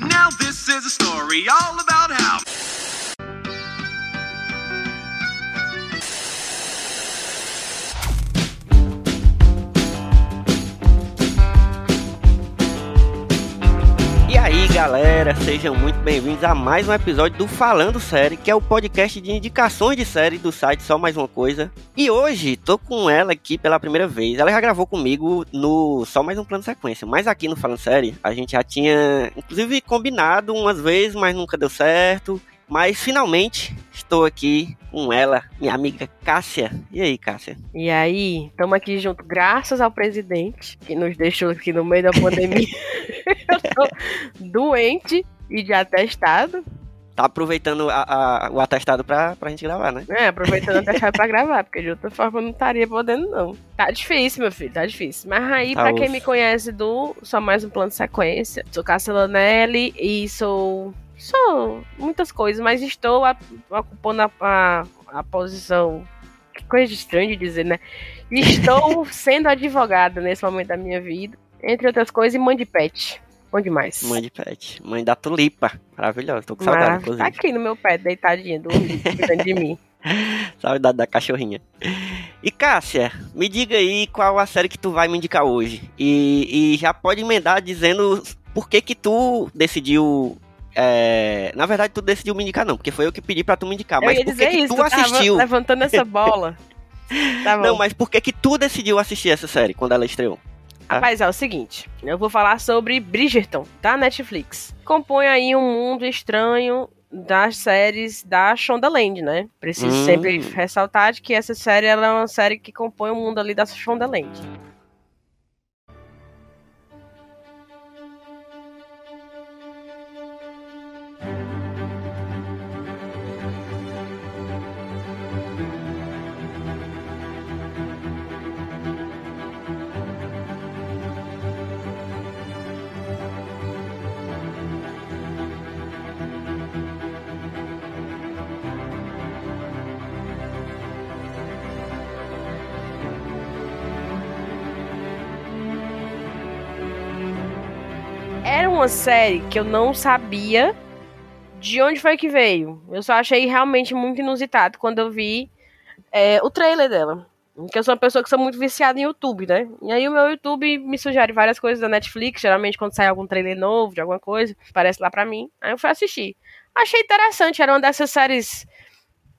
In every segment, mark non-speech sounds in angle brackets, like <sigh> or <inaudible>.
Now this is a story all about how. Galera, sejam muito bem-vindos a mais um episódio do Falando Série, que é o podcast de indicações de série do site Só Mais Uma Coisa. E hoje tô com ela aqui pela primeira vez. Ela já gravou comigo no Só Mais Um Plano Sequência, mas aqui no Falando Série a gente já tinha, inclusive, combinado umas vezes, mas nunca deu certo. Mas finalmente estou aqui com ela, minha amiga Cássia. E aí, Cássia? E aí, estamos aqui junto, graças ao presidente, que nos deixou aqui no meio da pandemia. <laughs> <laughs> Eu tô doente e de atestado. Tá aproveitando a- a- o atestado pra, pra gente gravar, né? É, aproveitando o atestado pra gravar, porque de outra forma eu não estaria podendo, não. Tá difícil, meu filho, tá difícil. Mas aí, Tá pra quem me conhece do Só Mais Um Plano de Sequência, sou Cássia Lanelli e sou. Sou muitas coisas, mas estou a- ocupando a, a, a posição. Que coisa estranha de dizer, né? Estou <laughs> sendo advogada nesse momento da minha vida. Entre outras coisas, e mãe de pet. Bom demais. Mãe de pet. Mãe da tulipa. Maravilhosa. Tô com saudade, Marav- inclusive. Tá aqui no meu pé, deitadinha, dormindo, cuidando de mim. <laughs> Saudade da cachorrinha. E Cássia, me diga aí qual a série que tu vai me indicar hoje. E, e já pode emendar dizendo por que que tu decidiu. É, Na verdade, tu decidiu me indicar, não, porque foi eu que pedi pra tu me indicar. Eu mas por que, tu tu assistiu? levantando essa <laughs> bola. Tá. Não, mas por que que tu decidiu assistir essa série quando ela estreou? Rapaz, é o seguinte, eu vou falar sobre Bridgerton, da Netflix. Compõe aí um mundo estranho das séries da Shondaland, né? Preciso Hum. sempre ressaltar de que essa série é uma série que compõe o mundo ali da Shondaland. Uma série que eu não sabia de onde foi que veio. Eu só achei realmente muito inusitado quando eu vi é, o trailer dela. Porque eu sou uma pessoa que sou muito viciada em YouTube, né? E aí o meu YouTube me sugere várias coisas da Netflix, geralmente quando sai algum trailer novo de alguma coisa, aparece lá pra mim. Aí eu fui assistir. Achei interessante, era uma dessas séries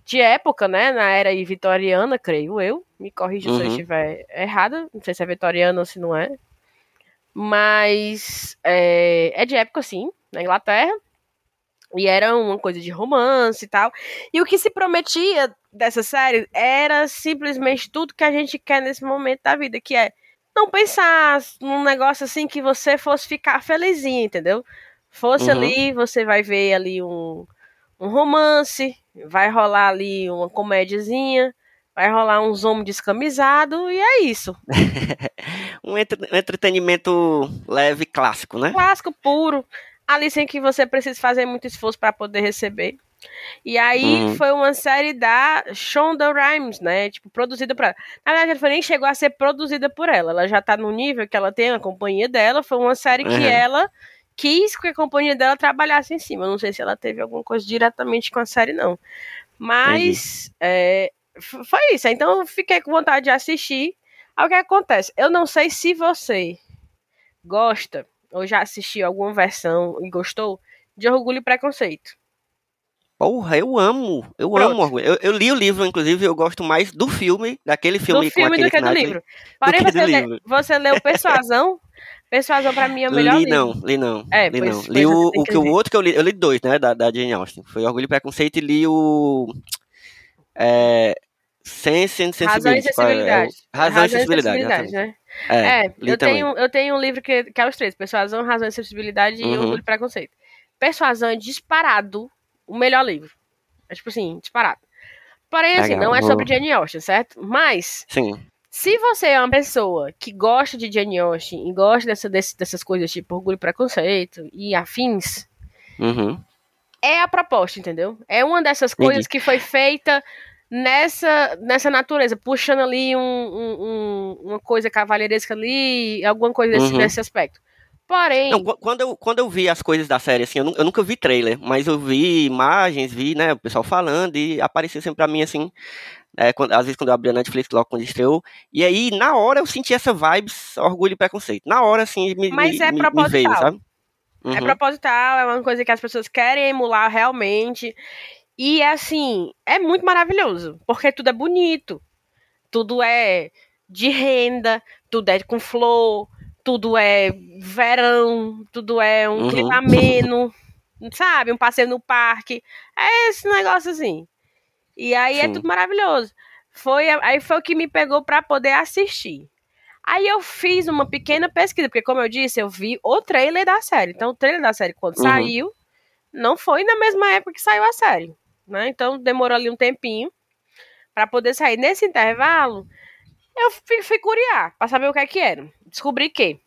de época, né? Na era vitoriana, creio eu. Me corrija se eu Uhum. estiver errada. Não sei se é vitoriana ou se não é. Mas é, é de época, sim, na Inglaterra. E era uma coisa de romance e tal. E o que se prometia dessa série era simplesmente tudo que a gente quer nesse momento da vida, que é não pensar num negócio assim que você fosse ficar felizinho, entendeu? Fosse Uhum. ali, você vai ver ali um, um romance, vai rolar ali uma comédiazinha, vai rolar uns homens descamisados, e é isso. <laughs> Um entre- um entretenimento leve clássico, né? clássico puro, ali sem que você precise fazer muito esforço para poder receber. E aí Uhum. foi uma série da Shonda Rhimes, né? Tipo, produzida por ela. Na verdade, ela nem chegou a ser produzida por ela. Ela já tá no nível que ela tem a companhia dela. Foi uma série que Uhum. ela quis que a companhia dela trabalhasse em cima. Não sei se ela teve alguma coisa diretamente com a série, não. Mas é, foi isso. Então eu fiquei com vontade de assistir. Aí o que acontece? Eu não sei se você gosta ou já assistiu alguma versão e gostou de Orgulho e Preconceito. Porra, eu amo. Eu Pronto. amo Orgulho. Eu, eu li o livro, inclusive, eu gosto mais do filme, daquele filme do filme com aquele do que do Knightley. livro. Porém, você, livro. você leu <laughs> Persuasão? Persuasão pra mim é o melhor li livro. não, li não. É, li pois- não. li o, o que o outro que eu li, eu li dois, né, da, da Jane Austen. Foi Orgulho e Preconceito e li o é, Sense and Razão e Sensibility. qual é? Sensibilidade. Razão e Sensibilidade, Sensibilidade, né? É, É, eu tenho, eu tenho um livro que, que é os três: Persuasão, Razão e Sensibilidade e Uhum. Orgulho e Preconceito. Persuasão é disparado o melhor livro. É tipo assim, disparado. Porém, assim, Legal, não é sobre Jane Austen, certo? Mas, Sim. se você é uma pessoa que gosta de Jane Austen e gosta dessa, desse- dessas coisas tipo Orgulho e Preconceito e afins, Uhum. é a proposta, entendeu? É uma dessas coisas que foi feita nessa, nessa natureza, puxando ali um- um- um- uma coisa cavalheiresca ali, alguma coisa desse, Uhum. nesse aspecto. Porém. Não, quando, eu, quando eu vi as coisas da série, assim, eu, eu, nunca vi trailer, mas eu vi imagens, vi, né, o pessoal falando, e aparecia sempre pra mim, assim, é, quando, às vezes quando eu abri a Netflix, logo quando estreou, e aí, na hora, eu senti essa vibes, orgulho e preconceito. Na hora, assim, me, mas me, é me, proposital. me veio, sabe? Uhum. É proposital, é uma coisa que as pessoas querem emular realmente. E assim, é muito maravilhoso, porque tudo é bonito, tudo é de renda, tudo é com flor, tudo é verão, tudo é um uhum. clima ameno, sabe? Um passeio no parque. É esse negócio assim. E aí é Sim. é tudo maravilhoso. Foi, aí foi o que me pegou para poder assistir. Aí eu fiz uma pequena pesquisa, porque como eu disse, eu vi o trailer da série. Então o trailer da série quando uhum. saiu, não foi na mesma época que saiu a série, né? Então demorou ali um tempinho para poder sair. Nesse intervalo, eu fui, fui curiar para saber o que é que era. Descobri que.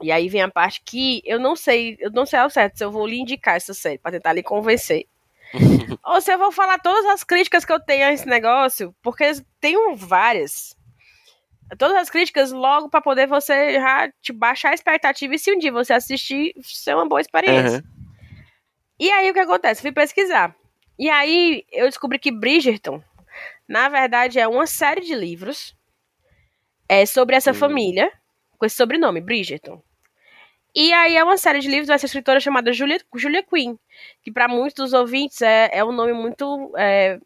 E aí vem a parte que eu não sei, eu não sei ao certo se eu vou lhe indicar essa série para tentar lhe convencer. <laughs> ou se eu vou falar todas as críticas que eu tenho a esse negócio, porque tenho várias. Todas as críticas logo para poder você já te baixar a expectativa e se um dia você assistir, ser uma boa experiência. Uhum. E aí o que acontece? Fui pesquisar. E aí eu descobri que Bridgerton na verdade, é uma série de livros é, sobre essa hum. família, com esse sobrenome, Bridgerton. E aí é uma série de livros dessa escritora chamada Julia, Julia Quinn, que para muitos dos ouvintes é, é um nome muito é,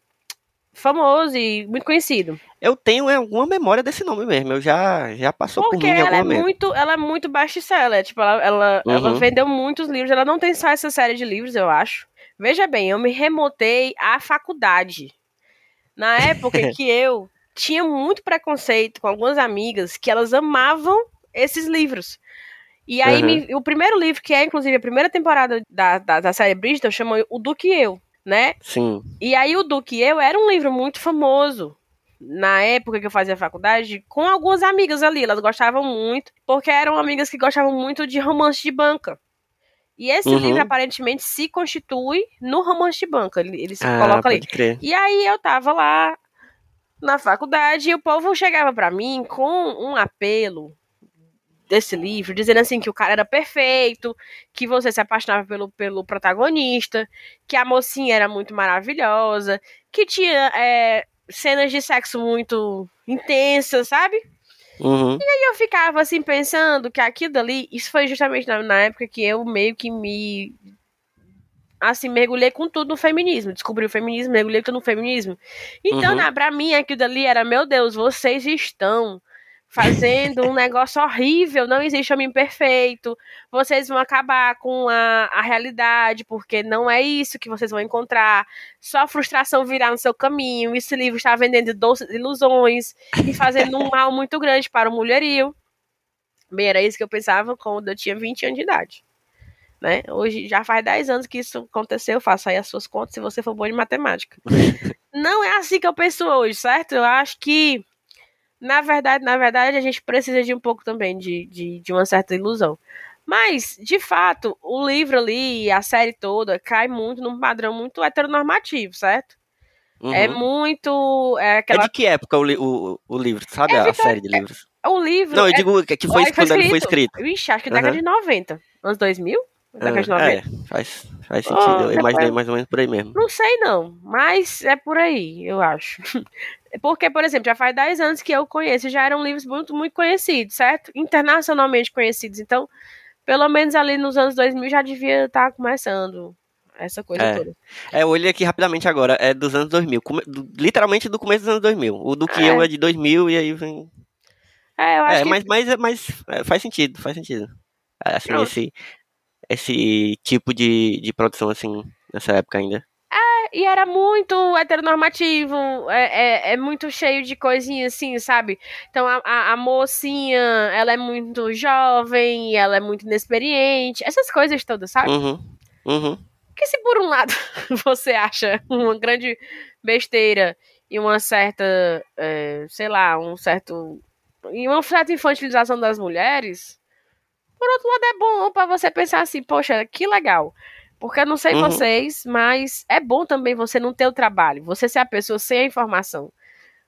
famoso e muito conhecido. Eu tenho alguma memória desse nome mesmo, eu já, já passou Porque por mim ela é muito, ela é muito best-seller, tipo, ela, ela, uhum. ela vendeu muitos livros, ela não tem só essa série de livros, eu acho. Veja bem, eu me remotei à faculdade. Na época <laughs> que eu tinha muito preconceito com algumas amigas que elas amavam esses livros. E aí, uhum. me, o primeiro livro, que é inclusive a primeira temporada da, da, da série Bridgerton, chama O Duque e Eu, né? Sim. E aí, O Duque e Eu era um livro muito famoso na época que eu fazia faculdade, com algumas amigas ali. Elas gostavam muito, porque eram amigas que gostavam muito de romance de banca. E esse uhum. livro aparentemente se constitui no romance de banca. Ele, ele se ah, coloca ali. Crer. E aí eu tava lá na faculdade e o povo chegava para mim com um apelo desse livro, dizendo assim que o cara era perfeito, que você se apaixonava pelo, pelo protagonista, que a mocinha era muito maravilhosa, que tinha é, cenas de sexo muito intensas, sabe? Uhum. E aí eu ficava assim pensando que aquilo dali, isso foi justamente na, na época que eu meio que me assim, mergulhei com tudo no feminismo. Descobri o feminismo, mergulhei tudo no feminismo. Então, uhum. né, pra mim, aquilo dali era, meu Deus, vocês estão fazendo um negócio horrível, não existe homem perfeito, vocês vão acabar com a, a realidade, porque não é isso que vocês vão encontrar, só frustração virá no seu caminho, esse livro está vendendo doces ilusões e fazendo um mal muito grande para o mulherio. Bem, era isso que eu pensava quando eu tinha 20 anos de idade. Né? Hoje já faz 10 anos que isso aconteceu, faça aí as suas contas se você for bom em matemática. <laughs> não é assim que eu penso hoje, certo? Eu acho que na verdade, na verdade, a gente precisa de um pouco também de, de, de uma certa ilusão. Mas, de fato, o livro ali, a série toda, cai muito num padrão muito heteronormativo, certo? Uhum. É muito. É, aquela... é de que época o, o, o livro, sabe? É a série de livros. O livro. Não, eu é... digo que foi, quando ele foi escrito. Ixi, acho que década uhum. de 90. Anos 2000? Década de 90. É, faz, faz sentido. Oh, eu imaginei mais ou menos por aí mesmo. Não sei, não. Mas é por aí, eu acho. Porque, por exemplo, já faz 10 anos que eu conheço, já eram livros muito, muito conhecidos, certo? Internacionalmente conhecidos. Então, pelo menos ali nos anos 2000 já devia estar tá começando essa coisa é. toda. É, eu olhei aqui rapidamente agora, é dos anos 2000, literalmente do começo dos anos 2000. O do que é. eu é de 2000 e aí vem... É, eu acho é, que... mas, mas, mas é, faz sentido, faz sentido. É, assim, esse, esse tipo de, de produção, assim, nessa época ainda e era muito heteronormativo, é, é, é, muito cheio de coisinhas assim, sabe? Então a, a, a, mocinha, ela é muito jovem, ela é muito inexperiente, essas coisas todas, sabe? Uhum, uhum. Que se por um lado <laughs> você acha uma grande besteira e uma certa, é, sei lá, um certo. e uma certa infantilização das mulheres, por outro lado é bom para você pensar assim, poxa, que legal. Porque eu não sei uhum. vocês, mas é bom também você não ter o trabalho, você ser a pessoa sem a informação.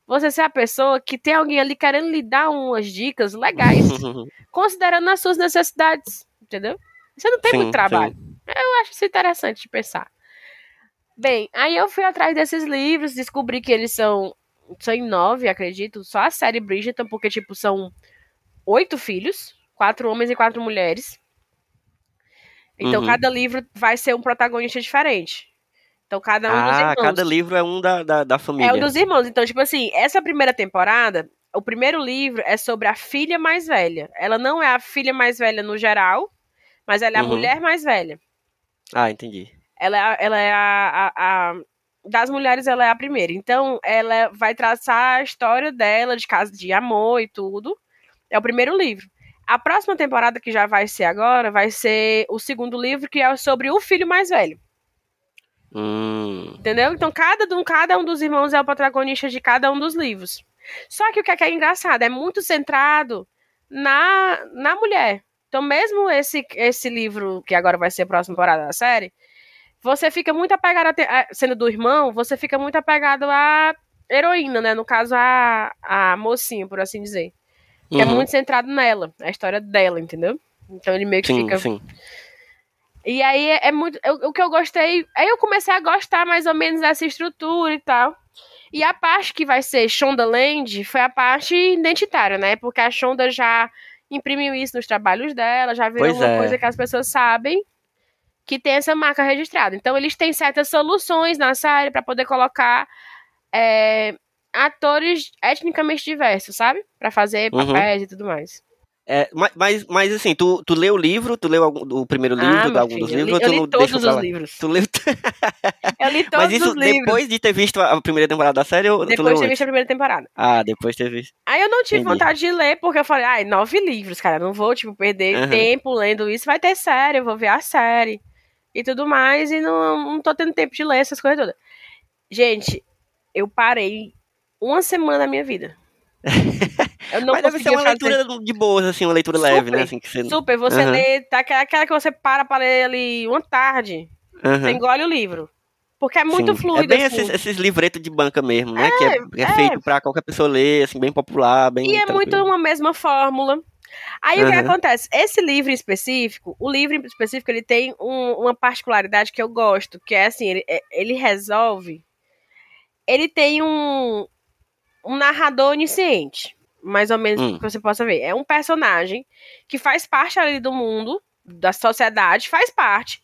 você ser a pessoa que tem alguém ali querendo lhe dar umas dicas legais, <laughs> considerando as suas necessidades, entendeu? Você não tem Sim, muito trabalho. Eu acho isso interessante de pensar. Bem, aí eu fui atrás desses livros, descobri que eles são, são em nove, acredito, só a série Bridgerton, porque, tipo, são oito filhos, quatro homens e quatro mulheres. Então, Uhum. cada livro vai ser um protagonista diferente. Então, cada um dos ah, irmãos. cada livro é um da, da, da família. É o dos irmãos. Então, tipo assim, essa primeira temporada, o primeiro livro é sobre a filha mais velha. Ela não é a filha mais velha no geral, mas ela é a Uhum. mulher mais velha. Ah, entendi. Ela é, ela é a, a- a- Das mulheres, ela é a primeira. Então, ela vai traçar a história dela, de casa de amor e tudo. É o primeiro livro. A próxima temporada, que já vai ser agora, vai ser o segundo livro, que é sobre o filho mais velho. Hum, Entendeu? Então, cada, um, cada um dos irmãos é o protagonista de cada um dos livros. Só que o que é, que é engraçado, é muito centrado na, na mulher. Então, mesmo esse, esse livro, que agora vai ser a próxima temporada da série, você fica muito apegado, a sendo do irmão, você fica muito apegado à heroína, né? No caso, a, a mocinha, por assim dizer. É uhum. muito centrado nela, a história dela, entendeu? Então ele meio que Sim, fica sim. e aí é, é muito. eu- o que eu gostei. Aí eu comecei a gostar mais ou menos dessa estrutura e tal. E a parte que vai ser Shondaland foi a parte identitária, né? Porque a Shonda já imprimiu isso nos trabalhos dela, já virou Pois uma é. coisa que as pessoas sabem que tem essa marca registrada. Então eles têm certas soluções na série para poder colocar é, atores etnicamente diversos, sabe? Pra fazer Uhum. papéis e tudo mais. É, ma- mas, mas assim, tu, tu leu o livro, tu leu algum, o primeiro livro ah, de meu algum filho, dos eu li, livros, eu tu li todos os livros. Tu leu... <laughs> Eu li todos mas isso os livros. depois de ter visto a primeira temporada da série ou tu leu Depois de ter visto a primeira temporada. Ah, depois de ter visto. Aí eu não tive Entendi. vontade de ler, porque eu falei, ai, nove livros, cara, não vou, tipo, perder Aham. tempo lendo isso. Vai ter série, eu vou ver a série e tudo mais, e não, não tô tendo tempo de ler essas coisas todas. Gente, eu parei uma semana da minha vida. <laughs> Eu não mas deve ser uma fazer. leitura de boas, assim, uma leitura Super, leve, né? Assim, que você... Super, você Aham. lê, tá aquela, que você para pra ler ali uma tarde, Aham. você engole o livro. Porque é muito Sim. fluido, É bem assim. esses, esses livretos de banca mesmo, né? que é, que é é. feito pra qualquer pessoa ler, assim, bem popular, bem E é muito tranquilo. uma mesma fórmula. Aí o que acontece? Esse livro em específico, o livro em específico, ele tem um- uma particularidade que eu gosto, que é assim, ele, é- ele resolve. Ele tem um, um narrador onisciente, mais ou menos Hum. que você possa ver. É um personagem que faz parte ali do mundo, da sociedade, faz parte.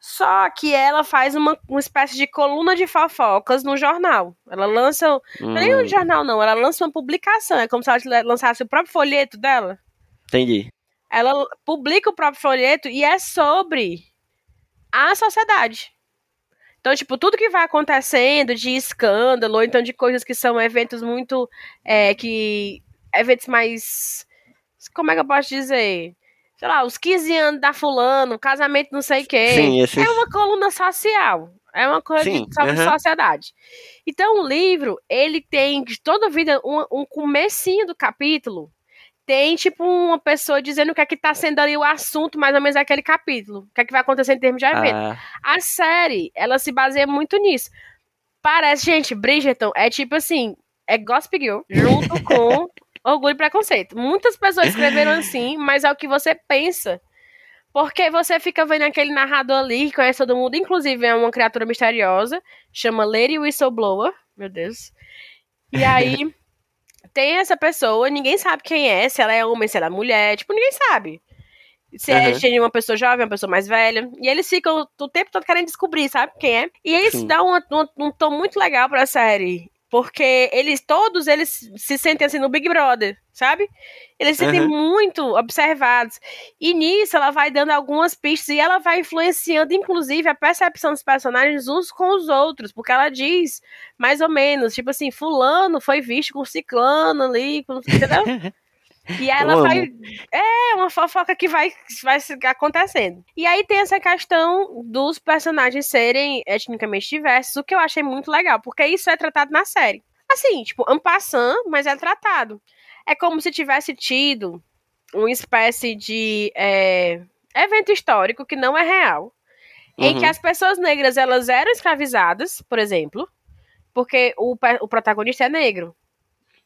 Só que ela faz uma, uma espécie de coluna de fofocas no jornal. Ela lança Hum, não é nem um jornal, não. Ela lança uma publicação. É como se ela lançasse o próprio folheto dela. Entendi. Ela publica o próprio folheto e é sobre a sociedade. Então, tipo, tudo que vai acontecendo de escândalo, ou então de coisas que são eventos muito. É, que. Eventos mais. Como é que eu posso dizer? Sei lá, os 15 anos da fulano, casamento não sei quem. Sim, esses... É uma coluna social. É uma coisa Sim, de, sobre sociedade. Então, o livro, ele tem, de toda vida, um, um comecinho do capítulo, tem, tipo, uma pessoa dizendo o que é que tá sendo ali o assunto, mais ou menos, daquele capítulo. O que é que vai acontecer em termos de evento. Ah, A série, ela se baseia muito nisso. Parece, gente, Bridgerton é tipo assim, é Gossip Girl junto <laughs> com Orgulho e Preconceito. Muitas pessoas escreveram assim, mas é o que você pensa. Porque você fica vendo aquele narrador ali, que conhece todo mundo, inclusive é uma criatura misteriosa, chama Lady Whistleblower, meu Deus. E aí, <laughs> tem essa pessoa, ninguém sabe quem é, se ela é homem, se ela é mulher, tipo, ninguém sabe. Se é Aham. de uma pessoa jovem, uma pessoa mais velha. E eles ficam o tempo todo querendo descobrir, sabe quem é. E isso Sim. dá um, um, um tom muito legal pra série. Porque eles, todos eles se sentem assim no Big Brother, sabe? Eles se sentem Aham. muito observados. E nisso ela vai dando algumas pistas e ela vai influenciando, inclusive, a percepção dos personagens uns com os outros. Porque ela diz, mais ou menos, tipo assim, fulano foi visto com ciclano ali, com, entendeu? <laughs> E ela Eu vai. É, uma fofoca que vai, vai acontecendo. E aí tem essa questão dos personagens serem etnicamente diversos, o que eu achei muito legal, porque isso é tratado na série. Assim, tipo, en passant, mas é tratado. É como se tivesse tido uma espécie de é, evento histórico que não é real, em Uhum. que as pessoas negras elas eram escravizadas, por exemplo, porque o, o protagonista é negro.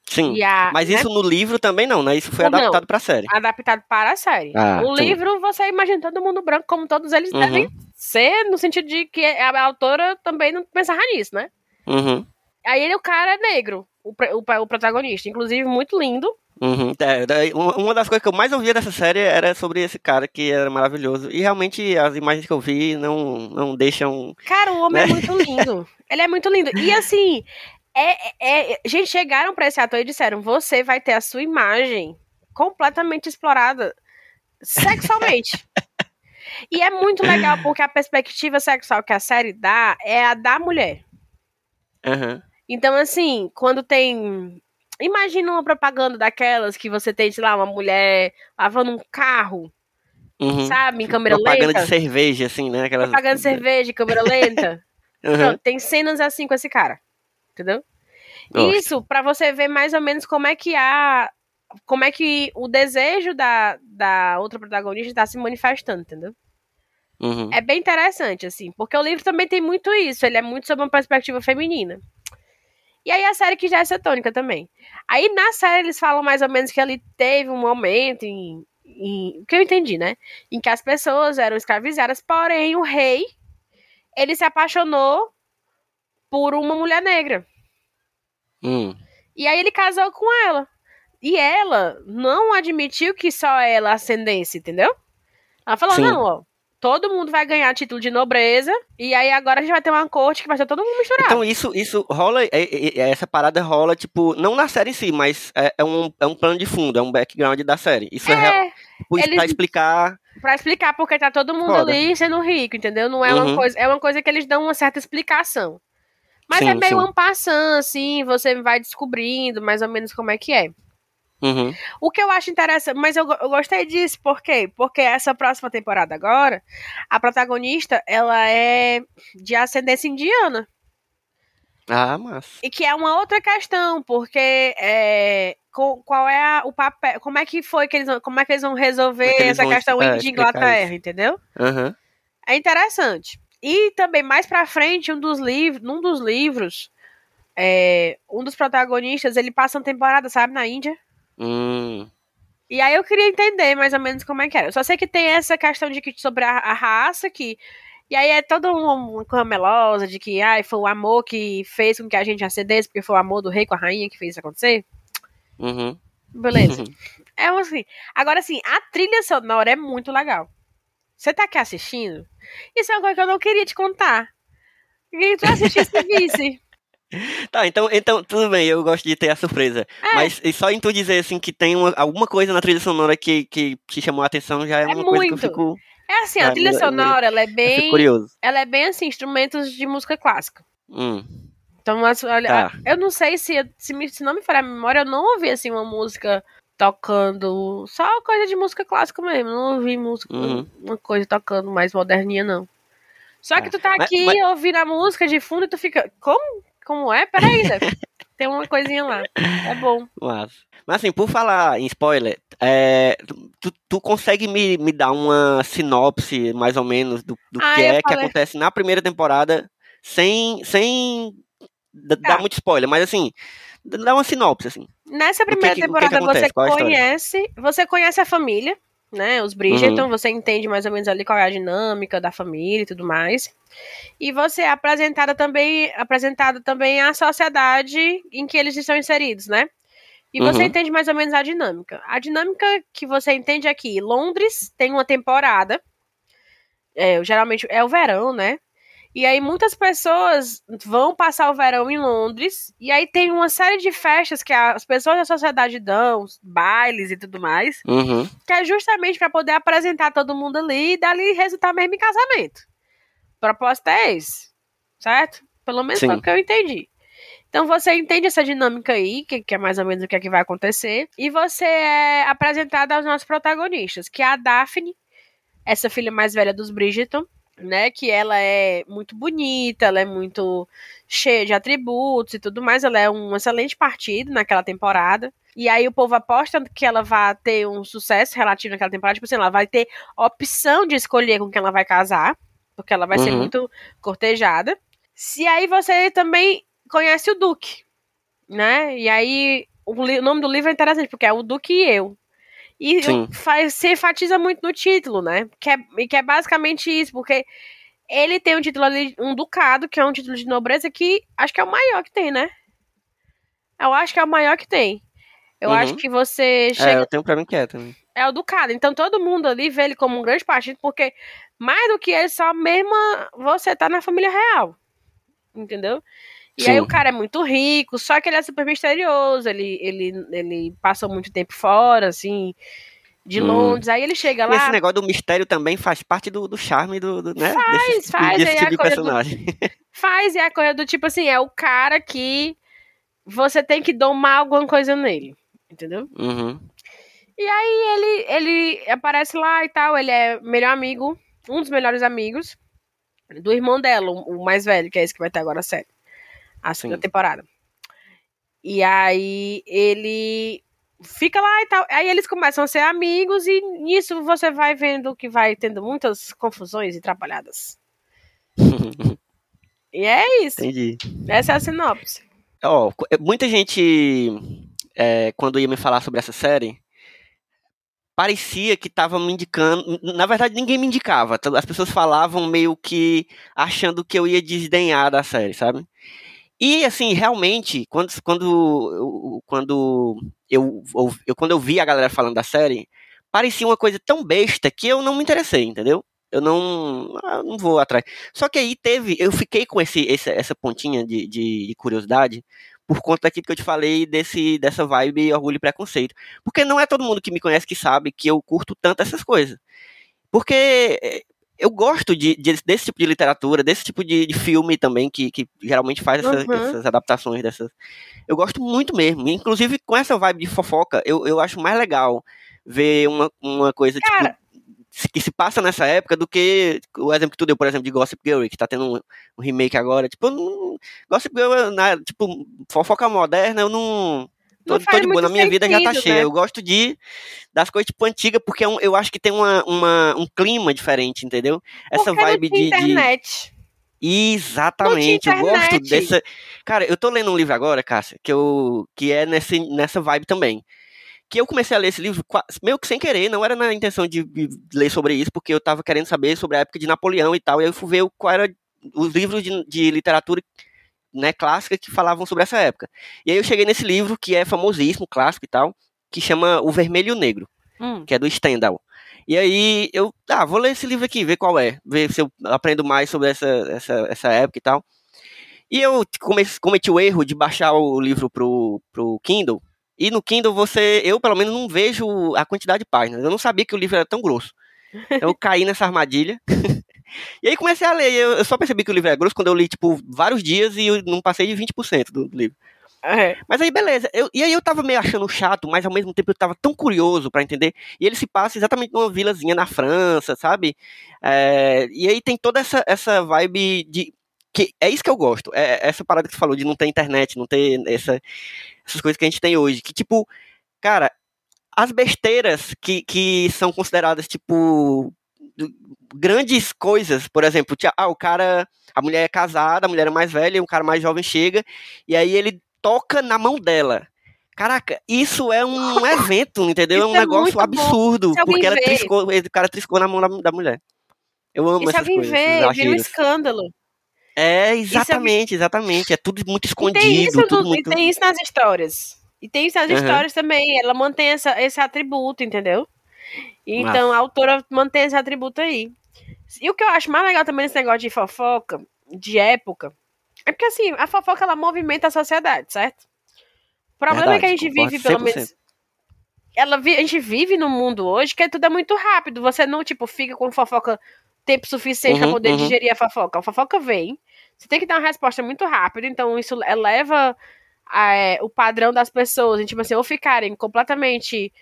Sim. A, Mas né, isso no livro também não, né? Isso foi Não. adaptado pra série. adaptado para a série. Ah, o sim. livro, você imagina todo mundo branco, como todos eles Uhum. devem ser, no sentido de que a autora também não pensava nisso, né? Uhum. Aí ele, o cara é negro, o, o, o protagonista. Inclusive, muito lindo. Uhum. É, uma uma das coisas que eu mais ouvia dessa série era sobre esse cara que era maravilhoso. E realmente as imagens que eu vi não, não deixam. Cara, o homem Né? é muito lindo. <laughs> Ele é muito lindo. E assim, é, é, gente, chegaram pra esse ator e disseram: você vai ter a sua imagem completamente explorada sexualmente. e é muito legal porque a perspectiva sexual que a série dá é a da mulher. Aham. Então, assim, quando tem. Imagina uma propaganda daquelas que você tem, sei lá, uma mulher lavando um carro, Uhum. sabe, em câmera Propaganda lenta. de cerveja, assim, né? Aquelas... Propaganda de cerveja, câmera lenta. <laughs> Uhum. Pronto, tem cenas assim com esse cara. Entendeu? Gosto. Isso, pra você ver mais ou menos como é que a. Como é que o desejo da, da outra protagonista tá se manifestando, entendeu? Uhum. É bem interessante, assim, porque o livro também tem muito isso, ele é muito sobre uma perspectiva feminina. E aí a série que já é essa tônica também. Aí na série eles falam mais ou menos que ali teve um momento em, em o que eu entendi, né? Em que as pessoas eram escravizadas, porém o rei ele se apaixonou por uma mulher negra. Hum. E aí ele casou com ela. E ela não admitiu que só ela ascendesse, entendeu? Ela falou: Sim. não, ó, todo mundo vai ganhar título de nobreza. E aí agora a gente vai ter uma corte que vai ser todo mundo misturado. Então isso, isso rola, é- é- é- essa parada rola, tipo, não na série em si, mas é, é um, é um plano de fundo, é um background da série. Isso é, real, é, tipo, eles- pra explicar. pra explicar porque tá todo mundo Foda. ali sendo rico, entendeu? Não é uma Uhum. coisa, é uma coisa que eles dão uma certa explicação. Mas Sim, é meio sim. um passant, assim, você vai descobrindo mais ou menos como é que é. Uhum. O que eu acho interessante, mas eu, eu gostei disso, por quê? Porque essa próxima temporada agora, a protagonista, ela é de ascendência indiana. Ah, mas. E que é uma outra questão, porque é, qual é a- o papel, como é que foi que eles vão, como é que eles vão resolver é eles essa vão, questão é, de Inglaterra, isso? entendeu? Aham. É interessante. E também mais pra frente, um dos livros, num dos livros, é, um dos protagonistas, ele passa uma temporada, sabe, na Índia. Hum. E aí eu queria entender mais ou menos como é que era. Eu só sei que tem essa questão de que sobre a, a raça que e aí é toda uma, uma coisa melosa de que ai, foi o amor que fez com que a gente acendesse, porque foi o amor do rei com a rainha que fez isso acontecer. Uhum. Beleza. É assim. Agora assim, a trilha sonora é muito legal. Você tá aqui assistindo? Isso é uma coisa que eu não queria te contar. E tu assistisse e visse. <laughs> Tá, então, então, tudo bem, eu gosto de ter a surpresa. É. Mas só em tu dizer assim que tem uma- alguma coisa na trilha sonora que, que te chamou a atenção já é, É uma coisa que eu muito. fico, É assim, a trilha sonora, ela é bem. curioso. Ela é bem assim, instrumentos de música clássica. Hum. Então, olha, Tá. eu não sei se, se, me- se não me falha a memória, eu não ouvi assim uma música tocando. Só coisa de música clássica mesmo. Não ouvi música, Uhum. uma coisa tocando mais moderninha, não. Só que Ah, tu tá mas- aqui mas- ouvindo a música de fundo e tu fica. Como? Como é? Peraí, Zé. Tem uma coisinha lá. É bom. Mas, mas assim, por falar em spoiler, é, tu, tu consegue me, me dar uma sinopse, mais ou menos, do, do Ah, que é que falei. acontece na primeira temporada, sem, sem Tá. dar muito spoiler, mas assim, dá uma sinopse, assim. Nessa primeira que- o que temporada acontece? você história? conhece. Você conhece a família, né? Os Bridgerton, Uhum. você entende mais ou menos ali qual é a dinâmica da família e tudo mais. E você é apresentada também, apresentado também a sociedade em que eles estão inseridos, né? E você Uhum. entende mais ou menos a dinâmica. A dinâmica que você entende aqui, Londres tem uma temporada, é, geralmente é o verão, né? E aí muitas pessoas vão passar o verão em Londres, e aí tem uma série de festas que as pessoas da sociedade dão, bailes e tudo mais, Uhum. que é justamente para poder apresentar todo mundo ali e dali resultar mesmo em casamento. O propósito é esse, certo? Pelo menos Sim. foi o que eu entendi. Então você entende essa dinâmica aí, que, que é mais ou menos o que, é que vai acontecer, e você é apresentado aos nossos protagonistas, que é a Daphne, essa filha mais velha dos Bridgerton, né? Que ela é muito bonita, ela é muito cheia de atributos e tudo mais. Ela é um excelente partido naquela temporada. E aí o povo aposta que ela vai ter um sucesso relativo naquela temporada. Tipo assim, ela vai ter opção de escolher com quem ela vai casar. Porque ela vai ser Uhum. muito cortejada. Se aí você também conhece o Duque, né? E aí o, o, nome do livro é interessante, porque é o do que eu. E faz, se enfatiza muito no título, né? Que é, que é basicamente isso, porque ele tem um título ali, um ducado, que é um título de nobreza que acho que é o maior que tem, né? Eu acho que é o maior que tem. Eu uhum. acho que você chega... É, eu tenho pra mim que é também. É o ducado. Então todo mundo ali vê ele como um grande partido, porque mais do que ele, só mesmo você tá na família real. Entendeu? E Sim. aí o cara é muito rico, só que ele é super misterioso, ele, ele, ele passou muito tempo fora, assim, de hum. Londres. Aí ele chega lá. E esse negócio do mistério também faz parte do, do charme do, do né? Faz, desse, faz. Desse tipo de personagem. Do, <laughs> faz, e é a coisa do tipo assim, é o cara que você tem que domar alguma coisa nele. Entendeu? Uhum. E aí ele, ele aparece lá e tal, ele é melhor amigo, um dos melhores amigos do irmão dela, o mais velho, que é esse que vai ter agora a série a segunda Sim. temporada. E aí ele fica lá e tal. Aí eles começam a ser amigos e nisso você vai vendo que vai tendo muitas confusões e atrapalhadas. <laughs> e é isso. Entendi. Essa é a sinopse. Ó, oh, muita gente, é, quando ia me falar sobre essa série, parecia que tava me indicando. Na verdade, ninguém me indicava. As pessoas falavam meio que achando que eu ia desdenhar da série, sabe? E assim, realmente, quando, quando, quando eu, eu, quando eu vi a galera falando da série, parecia uma coisa tão besta que eu não me interessei, entendeu? Eu não, ah, não vou atrás. Só que aí teve, eu fiquei com esse, esse essa pontinha de, de, de, curiosidade por conta daquilo que eu te falei desse, dessa vibe orgulho e preconceito. Porque não é todo mundo que me conhece que sabe que eu curto tanto essas coisas. Porque eh, eu gosto de, de, desse tipo de literatura, desse tipo de, de filme também, que, que geralmente faz essa, uhum. essas adaptações dessas. Eu gosto muito mesmo. Inclusive, com essa vibe de fofoca, eu, eu acho mais legal ver uma, uma coisa, tipo, Cara. tipo, que se passa nessa época do que o exemplo que tu deu, por exemplo, de Gossip Girl, que tá tendo um, um remake agora. Tipo, não, Gossip Girl, na, tipo, fofoca moderna, eu não Tô, tô de boa, na minha vida já tá cheia. Né? Eu gosto de das coisas tipo antiga, porque é eu acho que tem uma, uma, um clima diferente, entendeu? Essa porque vibe de, internet. de. Exatamente, eu gosto dessa. Cara, eu tô lendo um livro agora, Cássia, que, eu, que é nesse, nessa vibe também. Que eu comecei a ler esse livro meio que sem querer, não era na intenção de, de ler sobre isso, porque eu tava querendo saber sobre a época de Napoleão e tal, e aí eu fui ver qual era os livros de, de literatura né, clássica que falavam sobre essa época. E aí eu cheguei nesse livro que é famosíssimo, clássico e tal, que chama O Vermelho e o Negro, hum. que é do Stendhal. E aí eu, ah, vou ler esse livro aqui, ver qual é, ver se eu aprendo mais sobre essa, essa, essa época e tal. E eu cometi, cometi o erro de baixar o livro pro, pro Kindle. E no Kindle você, eu pelo menos não vejo a quantidade de páginas. Eu não sabia que o livro era tão grosso. Então eu caí nessa armadilha. <laughs> E aí comecei a ler. Eu, eu só percebi que o livro é grosso quando eu li, tipo, vários dias e eu não passei de 20% do, do livro. É. Mas aí, beleza. Eu, e aí eu tava meio achando chato, mas ao mesmo tempo eu tava tão curioso para entender. E ele se passa exatamente numa vilazinha na França, sabe? É, e aí tem toda essa, essa vibe de. Que é isso que eu gosto. É, é essa parada que você falou de não ter internet, não ter essa, essas coisas que a gente tem hoje. Que, tipo, cara, as besteiras que, que são consideradas, tipo, grandes coisas, por exemplo, ah, o cara, a mulher é casada, a mulher é mais velha, um cara mais jovem chega, e aí ele toca na mão dela. Caraca, isso é um <laughs> evento, entendeu? é um é negócio absurdo, porque ela triscou, o cara triscou na mão da, da mulher. Eu amo e essas coisas. Vê, vira um escândalo. É, é exatamente, é... exatamente. É tudo muito escondido. E tem isso, tudo muito... e tem isso nas histórias. E tem isso nas uhum. histórias também. Ela mantém essa, esse atributo, entendeu? Então Mas... a autora mantém esse atributo aí. E o que eu acho mais legal também nesse negócio de fofoca, de época, é porque assim, a fofoca ela movimenta a sociedade, certo? O problema Verdade, é que a gente vive, pelo 100%. menos. Ela, a gente vive num mundo hoje que tudo é muito rápido. Você não, tipo, fica com fofoca tempo suficiente uhum, para poder uhum. digerir a fofoca. A fofoca vem. Você tem que dar uma resposta muito rápida, então isso eleva é, o padrão das pessoas, tipo assim, ou ficarem completamente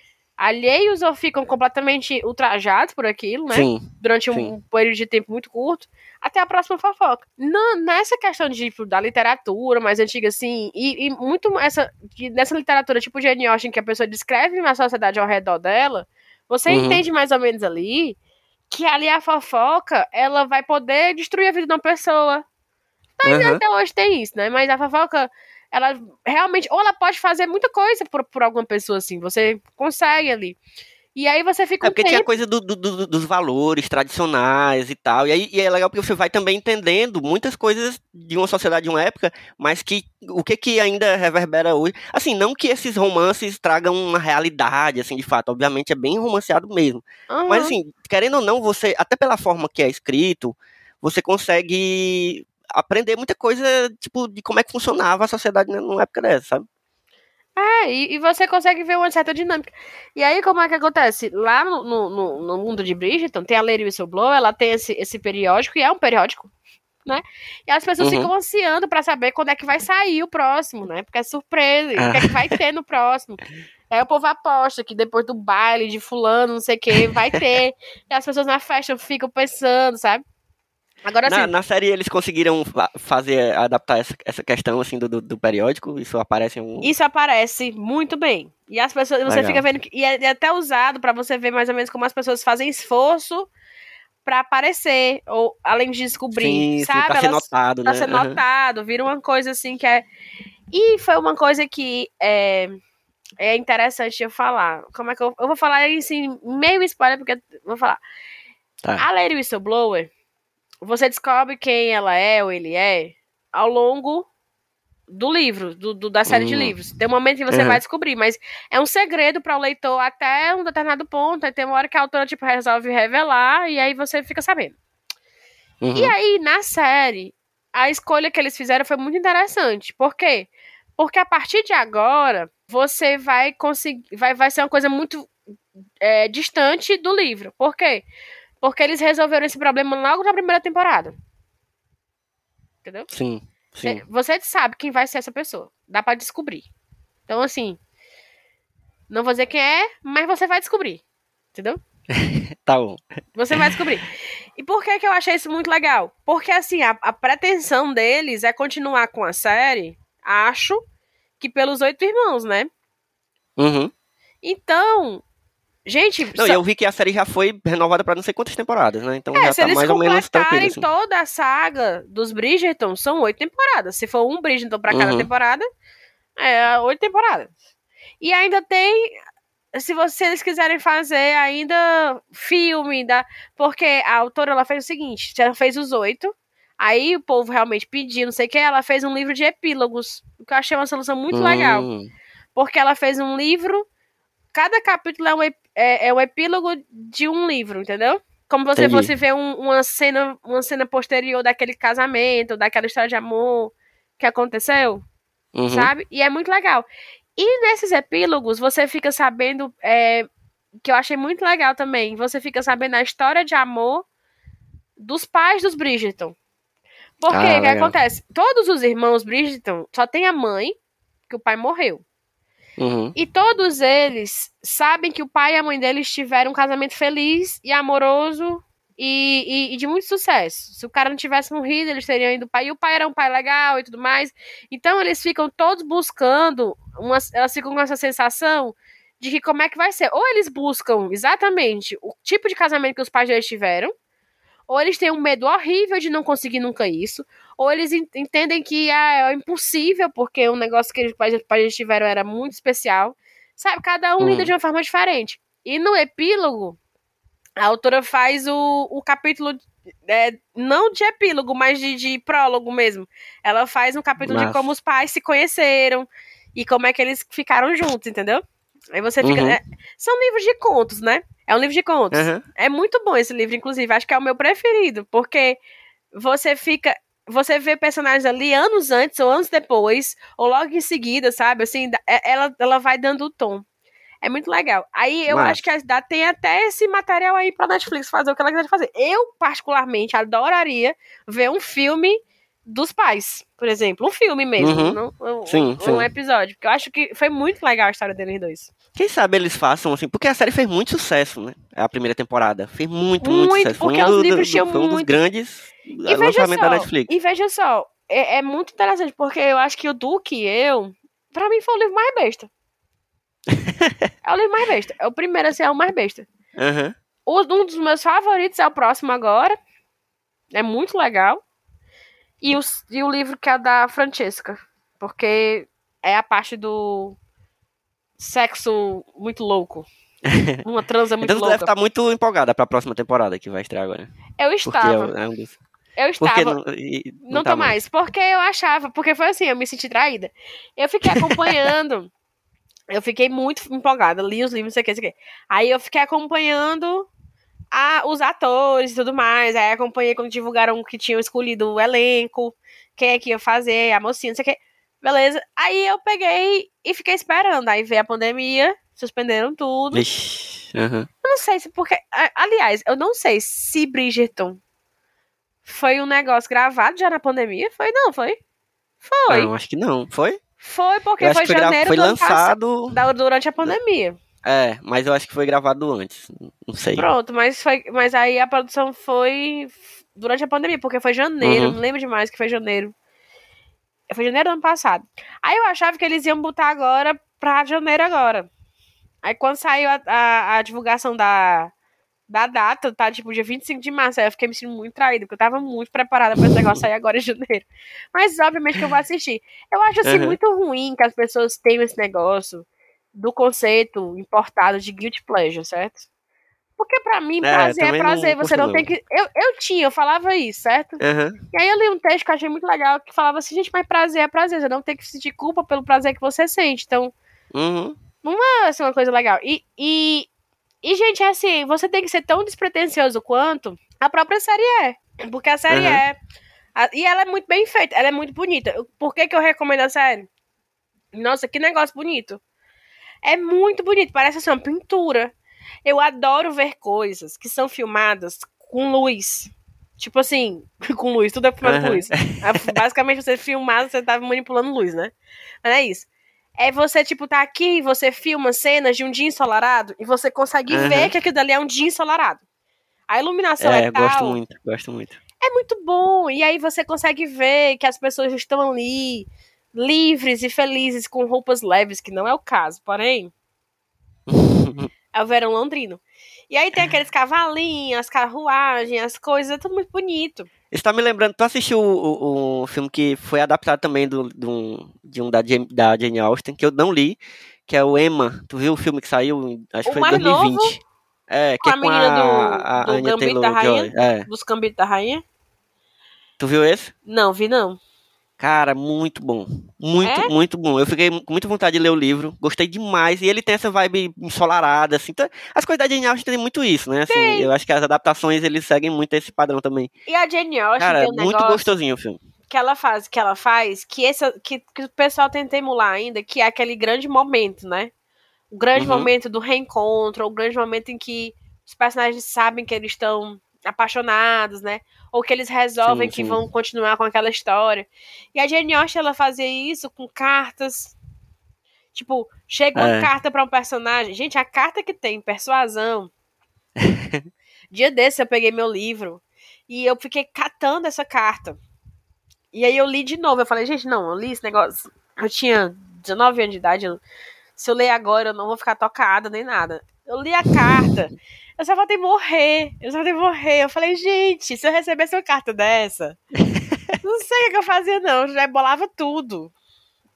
alheios ou ficam completamente ultrajados por aquilo, né? Sim, Durante um sim. período de tempo muito curto, até a próxima fofoca. Não, nessa questão de, tipo, da literatura mais antiga, assim, e, e muito essa, dessa literatura tipo Jane Austen, que a pessoa descreve uma sociedade ao redor dela, você uhum. entende mais ou menos ali que ali a fofoca, ela vai poder destruir a vida de uma pessoa. Mas uhum. até hoje tem isso, né? Mas a fofoca ela realmente, ou ela pode fazer muita coisa por, por alguma pessoa, assim, você consegue ali. E aí você fica É um porque tinha tempo... coisa do- do- do- dos valores tradicionais e tal. E aí e é legal porque você vai também entendendo muitas coisas de uma sociedade de uma época, mas que o que que ainda reverbera hoje. Assim, não que esses romances tragam uma realidade, assim, de fato. Obviamente é bem romanceado mesmo. Aham. Mas assim, querendo ou não, você, até pela forma que é escrito, você consegue aprender muita coisa, tipo, de como é que funcionava a sociedade numa época dessa, sabe? É, e, e você consegue ver uma certa dinâmica. E aí, como é que acontece? Lá no, no, no- mundo de Bridgerton, tem a Lady Whistleblower, ela tem esse, esse periódico, e é um periódico, né? E as pessoas Uhum. ficam ansiando pra saber quando é que vai sair o próximo, né? Porque é surpresa, e o que é que vai ter no próximo. <laughs> Aí o povo aposta que depois do baile de fulano, não sei o que, vai ter. e as pessoas na festa ficam pensando, sabe? Agora, assim, Na, na série eles conseguiram fa- fazer, adaptar essa, essa questão, assim, do, do, do periódico, isso aparece em um... Isso aparece muito bem. E as pessoas, você Legal. fica vendo que e é, é até usado pra você ver mais ou menos como as pessoas fazem esforço pra aparecer ou além de descobrir, Sim, sim, sabe? pra ser Elas- notado, pra né? Aham. notado, vira uma coisa assim que é E foi uma coisa que é é interessante eu falar. Como é que eu, eu vou falar assim, meio spoiler porque eu vou falar. Tá. A Lady Whistleblower, você descobre quem ela é ou ele é ao longo do livro, do, do- da série de Hum. livros. Tem um momento que você Uhum. vai descobrir, mas é um segredo para o leitor até um determinado ponto. Aí tem uma hora que a autora tipo, resolve revelar e aí você fica sabendo. Uhum. E aí, na série, a escolha que eles fizeram foi muito interessante. Por quê? Porque a partir de agora, você vai conseguir. Vai, vai ser uma coisa muito é, distante do livro. Por quê? Porque eles resolveram esse problema logo na primeira temporada. Entendeu? Sim, sim. É, Você sabe quem vai ser essa pessoa. Dá pra descobrir. Então, assim. Não vou dizer quem é, mas você vai descobrir. Entendeu? <laughs> Tá bom. Você vai descobrir. E por que, que eu achei isso muito legal? Porque, assim, a, a pretensão deles é continuar com a série, acho, que pelos oito irmãos, né? Uhum. Então, gente, Não, só- eu vi que a série já foi renovada pra não sei quantas temporadas, né? Então é, já tá mais ou menos tranquilo, assim. toda a saga dos Bridgerton, são oito temporadas. Se for um Bridgerton pra cada Uhum. temporada, é oito temporadas. E ainda tem, se vocês quiserem fazer ainda filme, da, porque a autora ela fez o seguinte, ela fez os oito, aí o povo realmente pediu, não sei o que, ela fez um livro de epílogos, o que eu achei uma solução muito legal. Hum, Porque ela fez um livro. Cada capítulo é um, é, é um epílogo de um livro, entendeu? Como você Entendi. fosse ver um- uma, cena, uma cena posterior daquele casamento, daquela história de amor que aconteceu, uhum. sabe? E é muito legal. E nesses epílogos, você fica sabendo. é, que eu achei muito legal também. Você fica sabendo a história de amor dos pais dos Bridgerton. Porque Ah, o que legal. acontece? Todos os irmãos Bridgerton só tem a mãe, que o pai morreu. Uhum. E todos eles sabem que o pai e a mãe deles tiveram um casamento feliz e amoroso e, e- e de muito sucesso. Se o cara não tivesse morrido, eles teriam ido pai. E o pai era um pai legal e tudo mais. Então eles ficam todos buscando, uma, elas ficam com essa sensação de que como é que vai ser. Ou eles buscam exatamente o tipo de casamento que os pais deles tiveram, ou eles têm um medo horrível de não conseguir nunca isso, ou eles en- entendem que ah, é impossível, porque o negócio que eles, os pais tiveram era muito especial. Sabe, cada um Uhum. lida de uma forma diferente. E no epílogo, a autora faz o, o capítulo, é, não de epílogo, mas de, de prólogo mesmo. Ela faz um capítulo de Massa. como os pais se conheceram e como é que eles ficaram juntos, entendeu? Aí você fica. Uhum. é, são livros de contos, né? É um livro de contos. Aham. É muito bom esse livro, inclusive. Acho que é o meu preferido, porque você fica. Você vê personagens ali anos antes ou anos depois, ou logo em seguida, sabe? Assim, é- ela, ela vai dando o tom. É muito legal. Aí eu Massa. acho que a- dá, tem até esse material aí pra Netflix fazer o que ela quiser fazer. Eu, particularmente, adoraria ver um filme dos pais, por exemplo. Um filme mesmo. Uhum. não- um, Sim, um sim. episódio. Porque eu acho que foi muito legal a história deles dois. Quem sabe eles façam assim, porque a série fez muito sucesso, né? A primeira temporada. Fez muito, muito, Muito, sucesso. Foi porque um, os do- livros do- tinham foi um dos muito. grandes E veja lançamentos da só, Netflix. e veja só, é, é muito interessante, porque eu acho que o Duque e eu, pra mim foi o livro mais besta. <laughs> é o livro mais besta. É o primeiro, assim, é o mais besta. Aham. O- um dos meus favoritos é o próximo agora. É muito legal. E o, e o livro que é da Francesca. Porque é a parte do sexo muito louco. <laughs> Uma transa muito então louca. deve estar muito empolgada pra próxima temporada que vai estrear agora. Eu Porque estava. é, é um dos... Eu estava. não, e- Não, tá tô mais. Porque eu achava. Porque foi assim, eu me senti traída. Eu fiquei acompanhando. <laughs> eu fiquei muito empolgada. Li os livros, não sei o que, não sei o que. Aí eu fiquei acompanhando a, os atores e tudo mais. Aí acompanhei quando divulgaram que tinham escolhido o elenco, quem é que ia fazer, a mocinha, não sei o que. Beleza. Aí eu peguei e fiquei esperando. Aí veio a pandemia, suspenderam tudo. Vixe. aham. Eu não sei se porque. Aliás, eu não sei se Bridgerton foi um negócio gravado já na pandemia. Foi, não, foi? Foi. Não, acho que não. Foi? Foi porque foi foi, janeiro foi passado, lançado. da- durante a pandemia. É, mas eu acho que foi gravado antes. Não sei. Pronto, mas, foi, mas aí a produção foi durante a pandemia, porque foi janeiro, Uhum. não lembro demais que foi janeiro. Foi janeiro do ano passado. Aí eu achava que eles iam botar agora pra janeiro agora. Aí quando saiu a, a, a divulgação da, da data, tá tipo dia 25 de março, aí eu fiquei me sentindo muito traída, porque eu tava muito preparada pra esse negócio sair agora em janeiro. Mas obviamente que eu vou assistir. Eu acho assim Uhum. muito ruim que as pessoas tenham esse negócio do conceito importado de guilty pleasure, certo? Porque pra mim, É, prazer é também não prazer, você não tem que. Eu, eu tinha, eu falava isso, certo? Aham. E aí eu li um texto que eu achei muito legal que falava assim, gente, mas prazer é prazer, você não tem que sentir culpa pelo prazer que você sente. Então, Uhum. é assim, uma coisa legal. E, e, e, gente, é assim, você tem que ser tão despretensioso quanto a própria série é. Porque a série Uhum. é. a- e ela é muito bem feita, ela é muito bonita. Por que, que eu recomendo a série? Nossa, que negócio bonito. É muito bonito, parece assim, uma pintura. Eu adoro ver coisas que são filmadas com luz. Tipo assim, <laughs> com luz, tudo é filmado com Aham. luz. É, Basicamente, você filmar, você tá manipulando luz, né? Mas é isso. É você, tipo, tá aqui e você filma cenas de um dia ensolarado e você consegue Aham. ver que aquilo dali é um dia ensolarado. A iluminação é, É, gosto tal, muito, gosto muito. é muito bom. E aí você consegue ver que as pessoas estão ali livres e felizes com roupas leves, que não é o caso, porém, é o verão londrino. E aí tem aqueles cavalinhos, as carruagens, as coisas, é tudo muito bonito. Isso tá me lembrando, tu assistiu o, o, filme que foi adaptado também do, do- de um da, Jane- da Jane Austen, que eu não li, que é o Emma. Tu viu o filme que saiu, acho que foi em mais 2020? É, que Com é a com menina a, do- a do Anya Gambito da Taylor-Joy. É. Dos cambitos da rainha? Tu viu esse? Não, vi não. Cara, muito bom. Muito, É? muito bom. Eu fiquei com muita vontade de ler o livro. Gostei demais. E ele tem essa vibe ensolarada, assim. Então, as coisas da Jane Austen tem muito isso, né? Assim, Tem. eu acho que as adaptações, eles seguem muito esse padrão também. E a Jane Austen Cara, tem um muito gostosinho o filme. que ela faz, que ela faz, que, esse, que, que o pessoal tenta emular ainda, que é aquele grande momento, né? O grande Uhum. momento do reencontro, o grande momento em que os personagens sabem que eles estão apaixonados, né? Ou que eles resolvem Sim, que sim. vão continuar com aquela história. E a Jane Austen, ela fazia isso com cartas. Tipo, chega uma É. carta pra um personagem. Gente, a carta que tem persuasão. <laughs> Dia desse eu peguei meu livro e eu fiquei catando essa carta. E aí eu li de novo. Eu falei, gente, não, eu li esse negócio. Eu tinha 19 anos de idade. eu- se eu ler agora, eu não vou ficar tocada nem nada. Eu li a carta. Eu só faltei morrer. Eu só faltei morrer. Eu falei, gente, se eu recebesse uma carta dessa, <laughs> não sei o que que eu fazia, não. Eu já bolava tudo.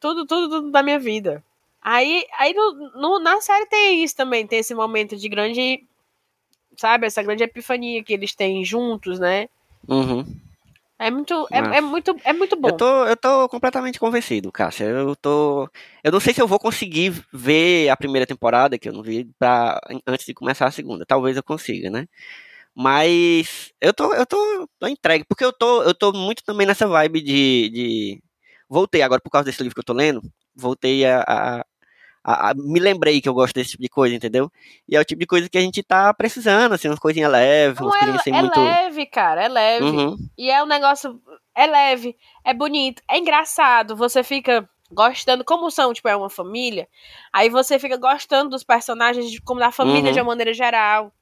Tudo, tudo, tudo da minha vida. Aí, aí no, no- na série tem isso também. Tem esse momento de grande. Sabe, essa grande epifania que eles têm juntos, né? Uhum. É muito, é, é muito, é muito bom. Eu tô, eu tô completamente convencido, Cássia. Eu tô. Eu não sei se eu vou conseguir ver a primeira temporada, que eu não vi, pra, antes de começar a segunda. Talvez eu consiga, né? Mas eu tô, eu tô, tô entregue, porque eu tô, eu tô muito também nessa vibe de, de. Voltei agora por causa desse livro que eu tô lendo. Voltei a, a, a- a- Me lembrei que eu gosto desse tipo de coisa, entendeu? E é o tipo de coisa que a gente tá precisando, assim, umas coisinhas leves, umas é, coisinhas sem é muito. leve, cara, é leve. Uhum. E é um negócio. É leve, é bonito, é engraçado. Você fica gostando, como são, tipo, é uma família. Aí você fica gostando dos personagens, de- como da família Uhum. de uma maneira geral.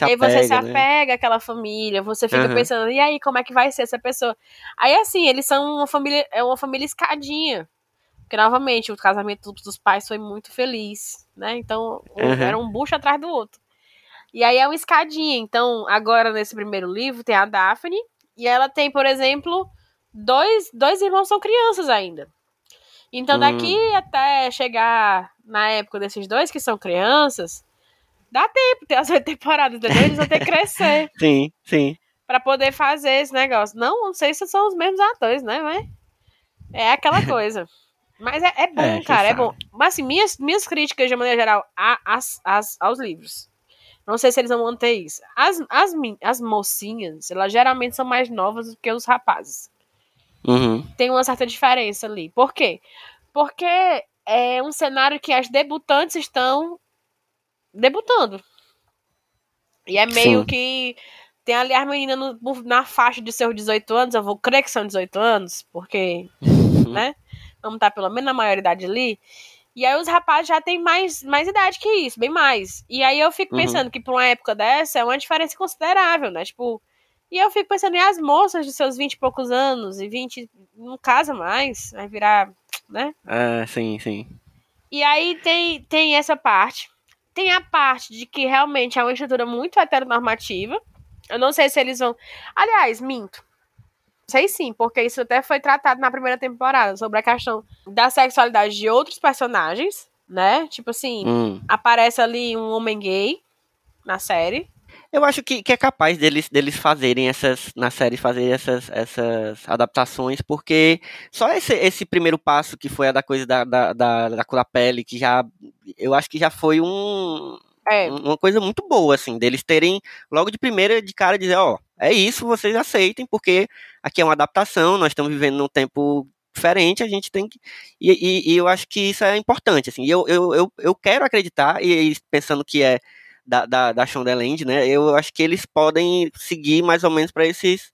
E aí você se apega, né? apega àquela família, você fica Aham. pensando, e aí, como é que vai ser essa pessoa? Aí assim, eles são uma família, é uma família escadinha. Porque, novamente, o casamento dos pais foi muito feliz, né? Então, um- Aham. era um bucho atrás do outro. E aí é uma escadinha. Então, agora nesse primeiro livro tem a Daphne, e ela tem, por exemplo, dois, dois irmãos são crianças ainda. Então, daqui até chegar na época desses dois que são crianças, dá tempo, tem as oito temporadas, entendeu? Eles vão ter que crescer <laughs> Sim, sim. pra poder fazer esse negócio. Não, não sei se são os mesmos atores, né? Mas é aquela coisa. <laughs> Mas é, é bom, É, cara, é bom. Mas assim, minhas, minhas críticas, de maneira geral, a, as, as, aos livros. Não sei se eles vão manter isso. As, as, as mocinhas, elas geralmente são mais novas do que os rapazes. Uhum. Tem uma certa diferença ali. Por quê? Porque é um cenário que as debutantes estão debutando. E é meio Sim. que tem ali as meninas no- na faixa de seus 18 anos, eu vou crer que são 18 anos, porque, Uhum. <laughs> né? Vamos estar pelo menos na maioridade ali. E aí os rapazes já têm mais, mais idade que isso, bem mais. E aí eu fico Uhum. pensando que pra uma época dessa é uma diferença considerável, né? Tipo, e eu fico pensando em as moças de seus 20 e poucos anos, e 20 não casa mais, vai virar, né? É, sim, sim. E aí tem, tem essa parte. Tem a parte de que realmente é uma estrutura muito heteronormativa. Eu não sei se eles vão. Aliás, minto. Sei sim, porque isso até foi tratado na primeira temporada sobre a questão da sexualidade de outros personagens, né? Tipo assim, Hum. aparece ali um homem gay na série. Eu acho que, que é capaz deles, deles fazerem essas, na série, fazer essas, essas adaptações, porque só esse, esse primeiro passo que foi a da coisa da, da, da, da cor da pele, que já, eu acho que já foi um, É, uma coisa muito boa, assim, deles terem logo de primeira de cara dizer, ó, é isso, vocês aceitem, porque aqui é uma adaptação, nós estamos vivendo num tempo diferente, a gente tem que. E, e- e eu acho que isso é importante, assim. Eu, eu, eu, eu quero acreditar, e, e pensando que é da, da, da Shondaland, né? Eu acho que eles podem seguir mais ou menos para esses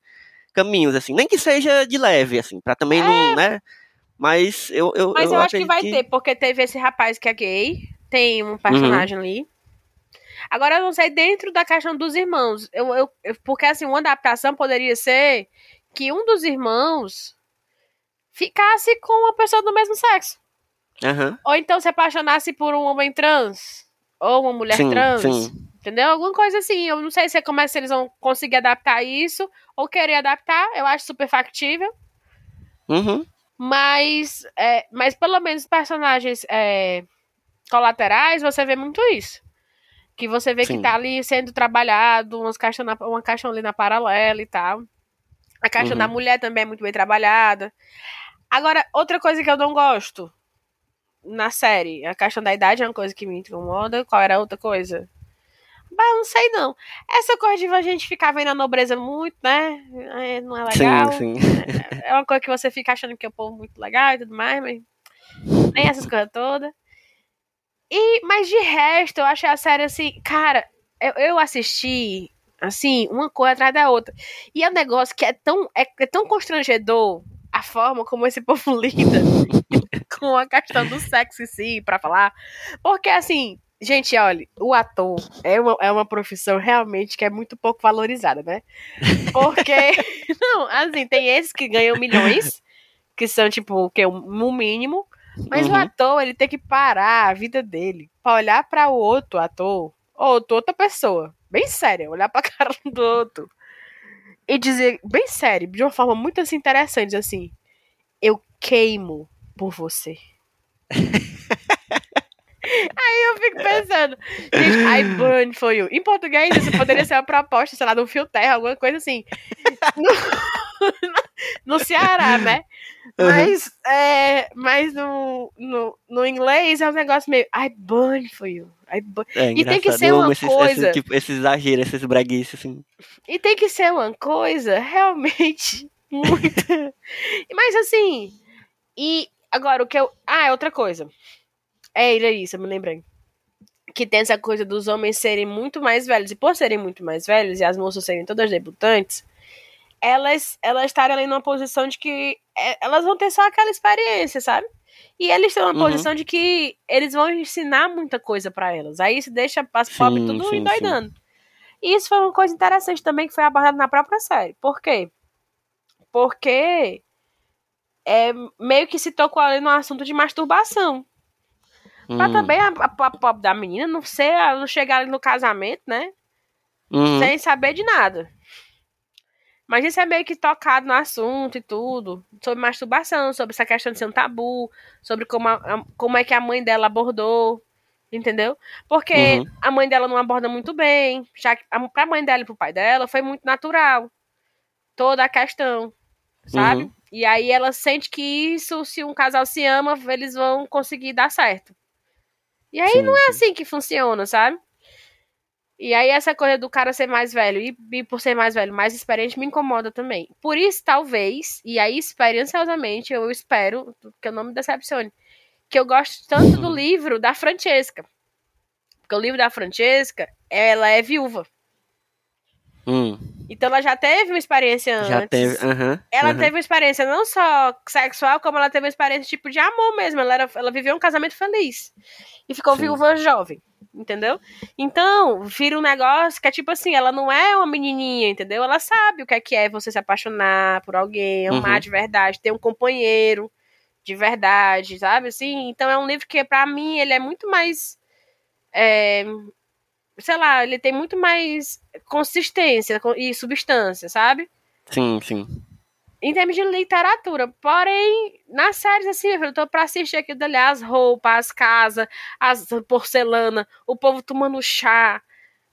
caminhos, assim. Nem que seja de leve, assim, para também não, né? Mas eu, eu, mas eu, acho que vai ter, porque teve esse rapaz que é gay, tem um personagem ali. Agora eu não sei dentro da questão dos irmãos. Eu, eu, porque assim, uma adaptação poderia ser que um dos irmãos ficasse com uma pessoa do mesmo sexo. Aham. Ou então se apaixonasse por um homem trans. Ou uma mulher Sim, trans. sim. Entendeu? Alguma coisa assim. Eu não sei se como é que eles vão conseguir adaptar isso. Ou querer adaptar. Eu acho super factível. Uhum. Mas, é, mas pelo menos personagens é, colaterais, você vê muito isso. Que você vê Sim. que tá ali sendo trabalhado, umas caixas na, uma caixa ali na paralela e tal. A caixa Uhum. da mulher também é muito bem trabalhada. Agora, outra coisa que eu não gosto na série, a questão da idade é uma coisa que me incomoda. Qual era a outra coisa? Eu não sei não. Essa coisa de a gente ficar vendo a nobreza muito, né? É, Não é legal. Sim, sim. É uma coisa que você fica achando que é um povo muito legal e tudo mais, mas nem essas coisas todas. E, mas de resto, eu achei a série assim, cara, eu, eu assisti, assim, uma coisa atrás da outra. E é um negócio que é tão, é, é tão constrangedor a forma como esse <laughs> povo lida com a questão do sexo em si, pra falar. Porque, assim, gente, olha, o ator é uma, é uma profissão realmente que é muito pouco valorizada, né? Porque, <laughs> não, assim, tem esses que ganham milhões, que são, tipo, o que? Um mínimo. Mas o Uhum. ator, ele tem que parar a vida dele pra olhar pra o outro ator, ou outra pessoa, bem séria, olhar pra <laughs> cara do outro e dizer, bem sério, de uma forma muito assim, interessante, assim, eu queimo por você. <laughs> Aí eu fico pensando, gente, I burn for you. Em português, isso poderia ser uma proposta, sei lá, de um fio terra, alguma coisa assim. No, <laughs> no Ceará, né? Mas, é, mas no, no, no inglês é um negócio meio I burn for you. I burn. É E tem que ser uma esses, coisa- Esses, tipo, esses exageros, esses braguices, assim. E tem que ser uma coisa realmente <laughs> muito. <laughs> Mas assim. E agora o que eu. Ah, é outra coisa. É era isso, eu me lembrei. Que tem essa coisa dos homens serem muito mais velhos. E por serem muito mais velhos, e as moças serem todas debutantes, elas, elas estarem ali numa posição de que é, elas vão ter só aquela experiência, sabe? E eles estão numa Uhum. posição de que eles vão ensinar muita coisa pra elas. Aí isso deixa as Sim, pobres tudo sim, endoidando. E isso foi uma coisa interessante também que foi abordada na própria série. Por quê? Porque é, meio que se tocou ali no assunto de masturbação. Pra Hum, também a, a, a pobre da menina não ser, não chegar ali no casamento, né? uhum. Sem saber de nada. Mas isso é meio que tocado no assunto e tudo. Sobre masturbação, sobre essa questão de ser um tabu, sobre como, a, como é que a mãe dela abordou. Entendeu? Porque Uhum. a mãe dela não aborda muito bem. Já que a, pra mãe dela e pro pai dela foi muito natural. Toda a questão. Sabe? Uhum. E aí ela sente que isso, se um casal se ama, eles vão conseguir dar certo. E aí Sim, não é sim. assim que funciona, sabe? E aí essa coisa do cara ser mais velho e, e por ser mais velho, mais experiente, me incomoda também. Por isso, talvez, e aí experienciosamente, eu espero que eu não me decepcione, que eu gosto tanto do livro da Francesca. Porque o livro da Francesca, ela é viúva. Hum, Então ela já teve uma experiência já antes. teve. Ela teve uma experiência não só sexual, como ela teve uma experiência tipo de amor mesmo. Ela, era, ela viveu um casamento feliz. E ficou Sim. viúva jovem. Entendeu? Então, vira um negócio que é tipo assim, ela não é uma menininha, entendeu? Ela sabe o que é que é você se apaixonar por alguém, amar Uhum. de verdade, ter um companheiro de verdade, sabe? Assim, então é um livro que, pra mim, ele é muito mais. é, sei lá, ele tem muito mais consistência e substância, sabe? Sim, sim. em termos de literatura. Porém, nas séries, assim, eu tô pra assistir aquilo dali, as roupas, as casas, as porcelana, o povo tomando chá.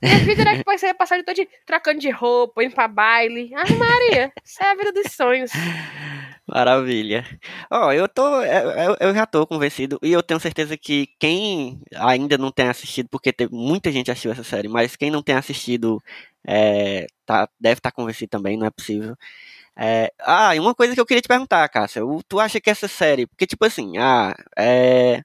Minha vida era que você ia passar de todo dia trocando de roupa, indo pra baile. Ah, Maria, isso é a vida dos sonhos. <laughs> Maravilha. Ó, eu tô, eu, eu- eu já tô convencido e eu tenho certeza que quem ainda não tem assistido, porque teve muita gente assistiu essa série, mas quem não tem assistido é, tá, deve estar convencido também, não é possível. É, ah, e uma coisa que eu queria te perguntar, Cássia, tu acha que essa série, porque tipo assim, ah, é,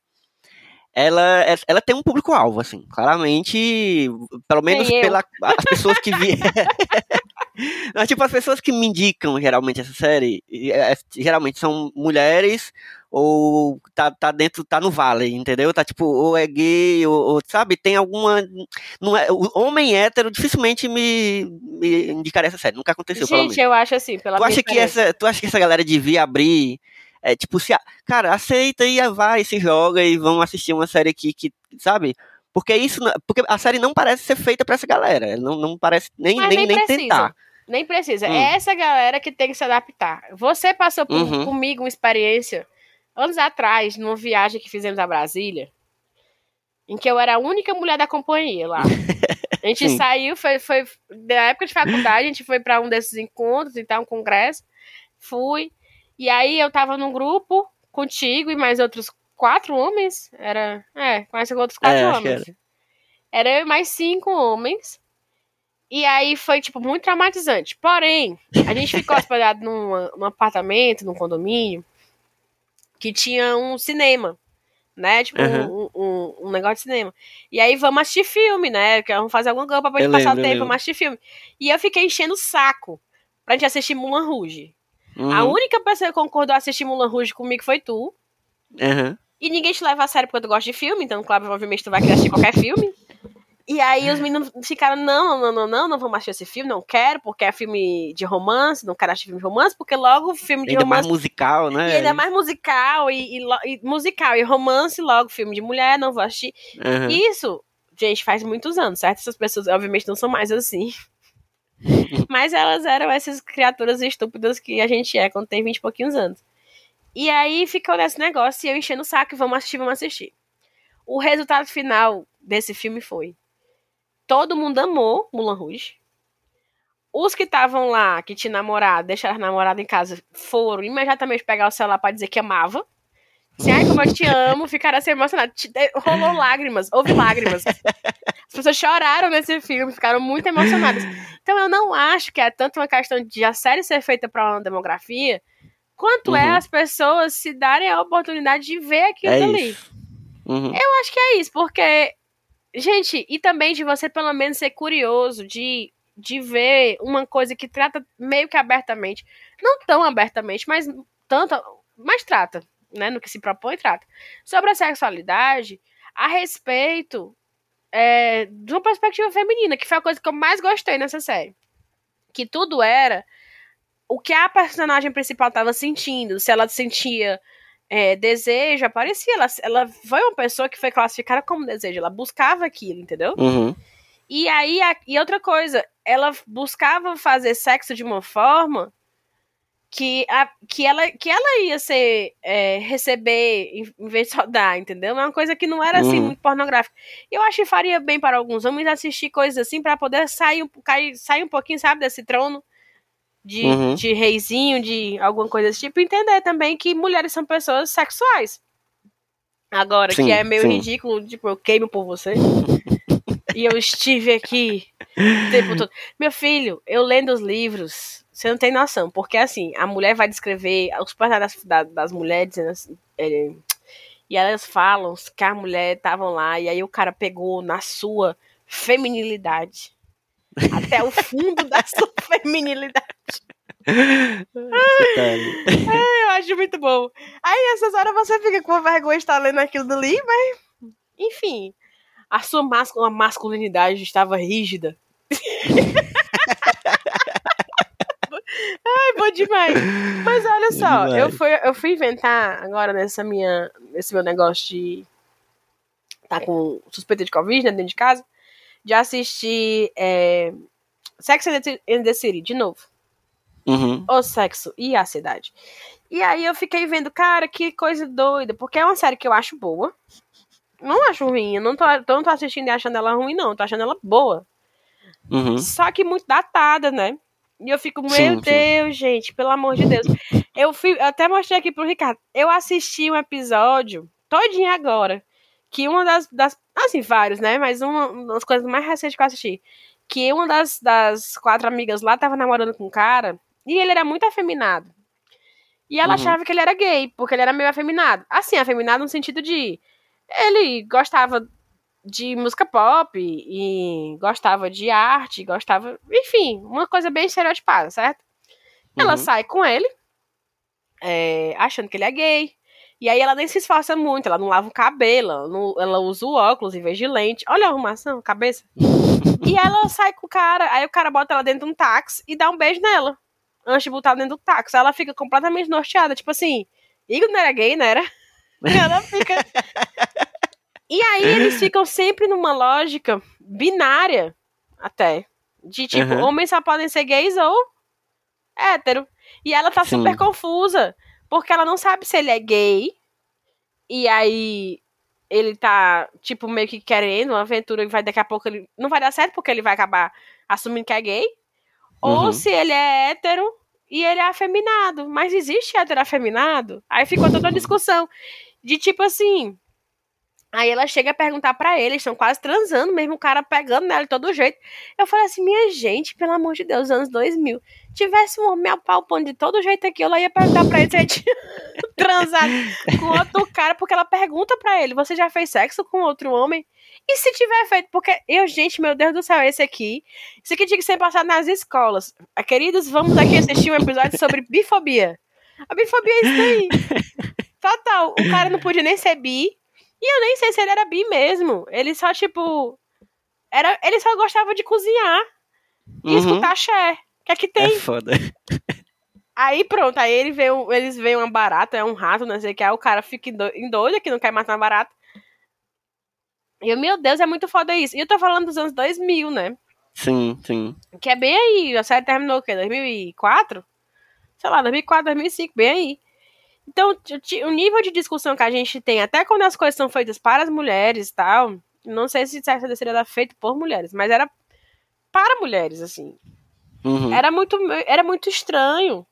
ela, é- ela tem um público-alvo, assim, claramente, pelo menos Tem eu. pela as pessoas que vi, <laughs> <laughs> Não, tipo, as pessoas que me indicam geralmente essa série, e, é, geralmente são mulheres ou tá, tá dentro, tá no vale, entendeu? Tá tipo, ou é gay, ou, ou, sabe, tem alguma. Não é, o homem hétero dificilmente me, me indicaria essa série, nunca aconteceu. Gente, eu acho assim, pela Tu acha, que experiência. essa, tu acha que essa galera devia abrir? É, tipo, se, cara, aceita e vai, se joga e vamos assistir uma série aqui que, sabe? Porque isso, porque a série não parece ser feita pra essa galera. Não, não parece nem, Mas nem, nem nem tentar. Nem precisa. Hum. É essa galera que tem que se adaptar. Você passou por- Uhum. comigo uma experiência anos atrás, numa viagem que fizemos a Brasília, em que eu era a única mulher da companhia lá. <laughs> A gente Sim. saiu, foi, foi da época de faculdade, a gente foi pra um desses encontros e tal, um congresso. Fui. E aí eu tava num grupo contigo e mais outros quatro homens. Era. É, mais outros quatro É, homens. Era eu e mais cinco homens. E aí foi, tipo, muito traumatizante. Porém, a gente ficou <laughs> hospedado num, num apartamento, num condomínio, que tinha um cinema, né? Tipo, Aham. um, um, um negócio de cinema. E aí vamos assistir filme, né? Que vamos fazer alguma coisa pra gente Eu passar lembro, o tempo, vamos assistir filme. E eu fiquei enchendo o saco pra gente assistir Mulan Rouge. A Uhum, única pessoa que concordou a assistir Mulan Rouge comigo foi tu. aham. E ninguém te leva a sério porque tu gosta de filme, então, claro, provavelmente tu vai querer assistir qualquer filme. E aí os meninos ficaram, não, não, não, não, não vamos assistir esse filme, não quero, porque é filme de romance, não quero assistir filme de romance, porque logo filme de Ainda mais romance. musical, né? E ainda mais musical, e, e musical, e romance, logo filme de mulher, não vou assistir. Isso, gente, faz muitos anos, certo? Essas pessoas, obviamente, não são mais assim. <laughs> Mas elas eram essas criaturas estúpidas que a gente é quando tem 20 e pouquinhos anos. E aí ficou nesse negócio e eu enchendo o saco, vamos assistir, vamos assistir. O resultado final desse filme foi: todo mundo amou Mulan Rouge. Os que estavam lá, que tinham namorado, deixaram a namorada em casa, foram imediatamente pegar o celular pra dizer que amava. Assim, ai, como eu te amo, ficaram assim emocionados. Rolou lágrimas, houve lágrimas. As pessoas choraram nesse filme, ficaram muito emocionadas. Então eu não acho que é tanto uma questão de a série ser feita pra uma demografia, quanto é Uhum. as pessoas se darem a oportunidade de ver aquilo É ali. Uhum. Eu acho que é isso, porque, gente, e também de você pelo menos ser curioso, de, de ver uma coisa que trata meio que abertamente, não tão abertamente, mas tanto, mas trata, né, no que se propõe, trata, sobre a sexualidade, a respeito é, de uma perspectiva feminina, que foi a coisa que eu mais gostei nessa série. Que tudo era o que a personagem principal estava sentindo, se ela sentia é, desejo, aparecia. Ela, ela foi uma pessoa que foi classificada como desejo, ela buscava aquilo, entendeu? Uhum. E aí, a- e outra coisa, ela buscava fazer sexo de uma forma que, a, que, ela, que ela ia ser, é, receber em, em vez de só dar, entendeu? É uma coisa que não era assim Uhum. muito pornográfica. Eu acho que faria bem para alguns homens assistir coisas assim pra poder sair, cair, sair um pouquinho, sabe, desse trono de, Uhum. de reizinho, de alguma coisa desse tipo, e entender também que mulheres são pessoas sexuais. Agora, Sim, que é meio sim. ridículo, tipo, eu queimo por você. <laughs> e eu estive aqui o tempo todo. Meu filho, eu lendo os livros, você não tem noção, porque assim, a mulher vai descrever os personagens das, da- das mulheres, dizendo assim, é, e elas falam que a mulher estavam lá, e aí o cara pegou na sua feminilidade. Até o fundo da <laughs> sua feminilidade. Eu acho muito bom. Aí, essas horas você fica com vergonha de estar lendo aquilo dali, mas. Enfim. A sua masculinidade estava rígida. <laughs> Ai, bom demais. Mas olha só, Demais. eu fui, eu fui inventar agora nessa minha, nesse meu negócio de tá com suspeita de Covid né, dentro de casa, de assistir é, Sex and the- and the City de novo Uhum. o sexo e a cidade. E aí eu fiquei vendo, cara, que coisa doida, porque é uma série que eu acho boa. Não acho ruim, eu não tô, não tô assistindo e achando ela ruim, não. Tô achando ela boa. Uhum. Só que muito datada, né? E eu fico, meu Sim, sim. Deus, gente, pelo amor de Deus. Eu, fui, até mostrei aqui pro Ricardo. Eu assisti um episódio, todinho agora, que uma das, das. Assim, vários, né? Mas uma, uma das coisas mais recentes que eu assisti. Que uma das, das quatro amigas lá tava namorando com um cara e ele era muito afeminado. E ela Uhum. achava que ele era gay, porque ele era meio afeminado. Assim, afeminado no sentido de. Ele gostava de música pop e gostava de arte, gostava. Enfim, uma coisa bem estereotipada, certo? Ela Uhum. sai com ele, é, achando que ele é gay. E aí ela nem se esforça muito, ela não lava o cabelo, ela, não- ela usa o óculos em vez de lente. Olha a arrumação, cabeça. <laughs> e ela sai com o cara, aí o cara bota ela dentro de um táxi e dá um beijo nela. Antes de botar dentro do táxi. Ela fica completamente norteada, tipo assim, Igor não era gay, não era? <laughs> ela fica. E aí eles ficam sempre numa lógica binária, até. De tipo, Uhum. homens só podem ser gays ou hétero. E ela tá Sim. super confusa, porque ela não sabe se ele é gay. E aí ele tá, tipo, meio que querendo uma aventura e vai daqui a pouco ele. Não vai dar certo porque ele vai acabar assumindo que é gay. Ou Uhum. se ele é hétero e ele é afeminado. Mas existe hétero afeminado? Aí ficou toda a discussão. De tipo assim. Aí ela chega a perguntar pra ele, eles estão quase transando, mesmo o cara pegando nela de todo jeito. Eu falei assim, minha gente, pelo amor de Deus, anos 2000, tivesse um homem apalpando de todo jeito aqui, eu ia perguntar pra ele se ele tinha <laughs> transado com outro cara, porque ela pergunta pra ele, você já fez sexo com outro homem? E se tiver feito, porque eu, gente, meu Deus do céu, esse aqui, isso aqui tinha que ser passado nas escolas. Ah, Queridos, vamos aqui assistir um episódio sobre bifobia. A bifobia é isso daí. <laughs> Total, o cara não podia nem ser bi, e eu nem sei se ele era bi mesmo. Ele só, tipo. Era, ele só gostava de cozinhar e Uhum. escutar axé. O que é que tem? É foda. Aí pronto, aí ele vê eles veem uma barata, é um rato, não sei o que, aí o cara fica endo- endoida que não quer matar uma barata. E eu, meu Deus, é muito foda isso. E eu tô falando dos anos 2000, né? Sim, sim. Que é bem aí. A série terminou o quê? 2004? Sei lá, 2004, 2005, bem aí. Então, o nível de discussão que a gente tem, até quando as coisas são feitas para as mulheres e tal, não sei se essa seria era feito por mulheres, mas era para mulheres, assim. Uhum. Era muito, era muito estranho.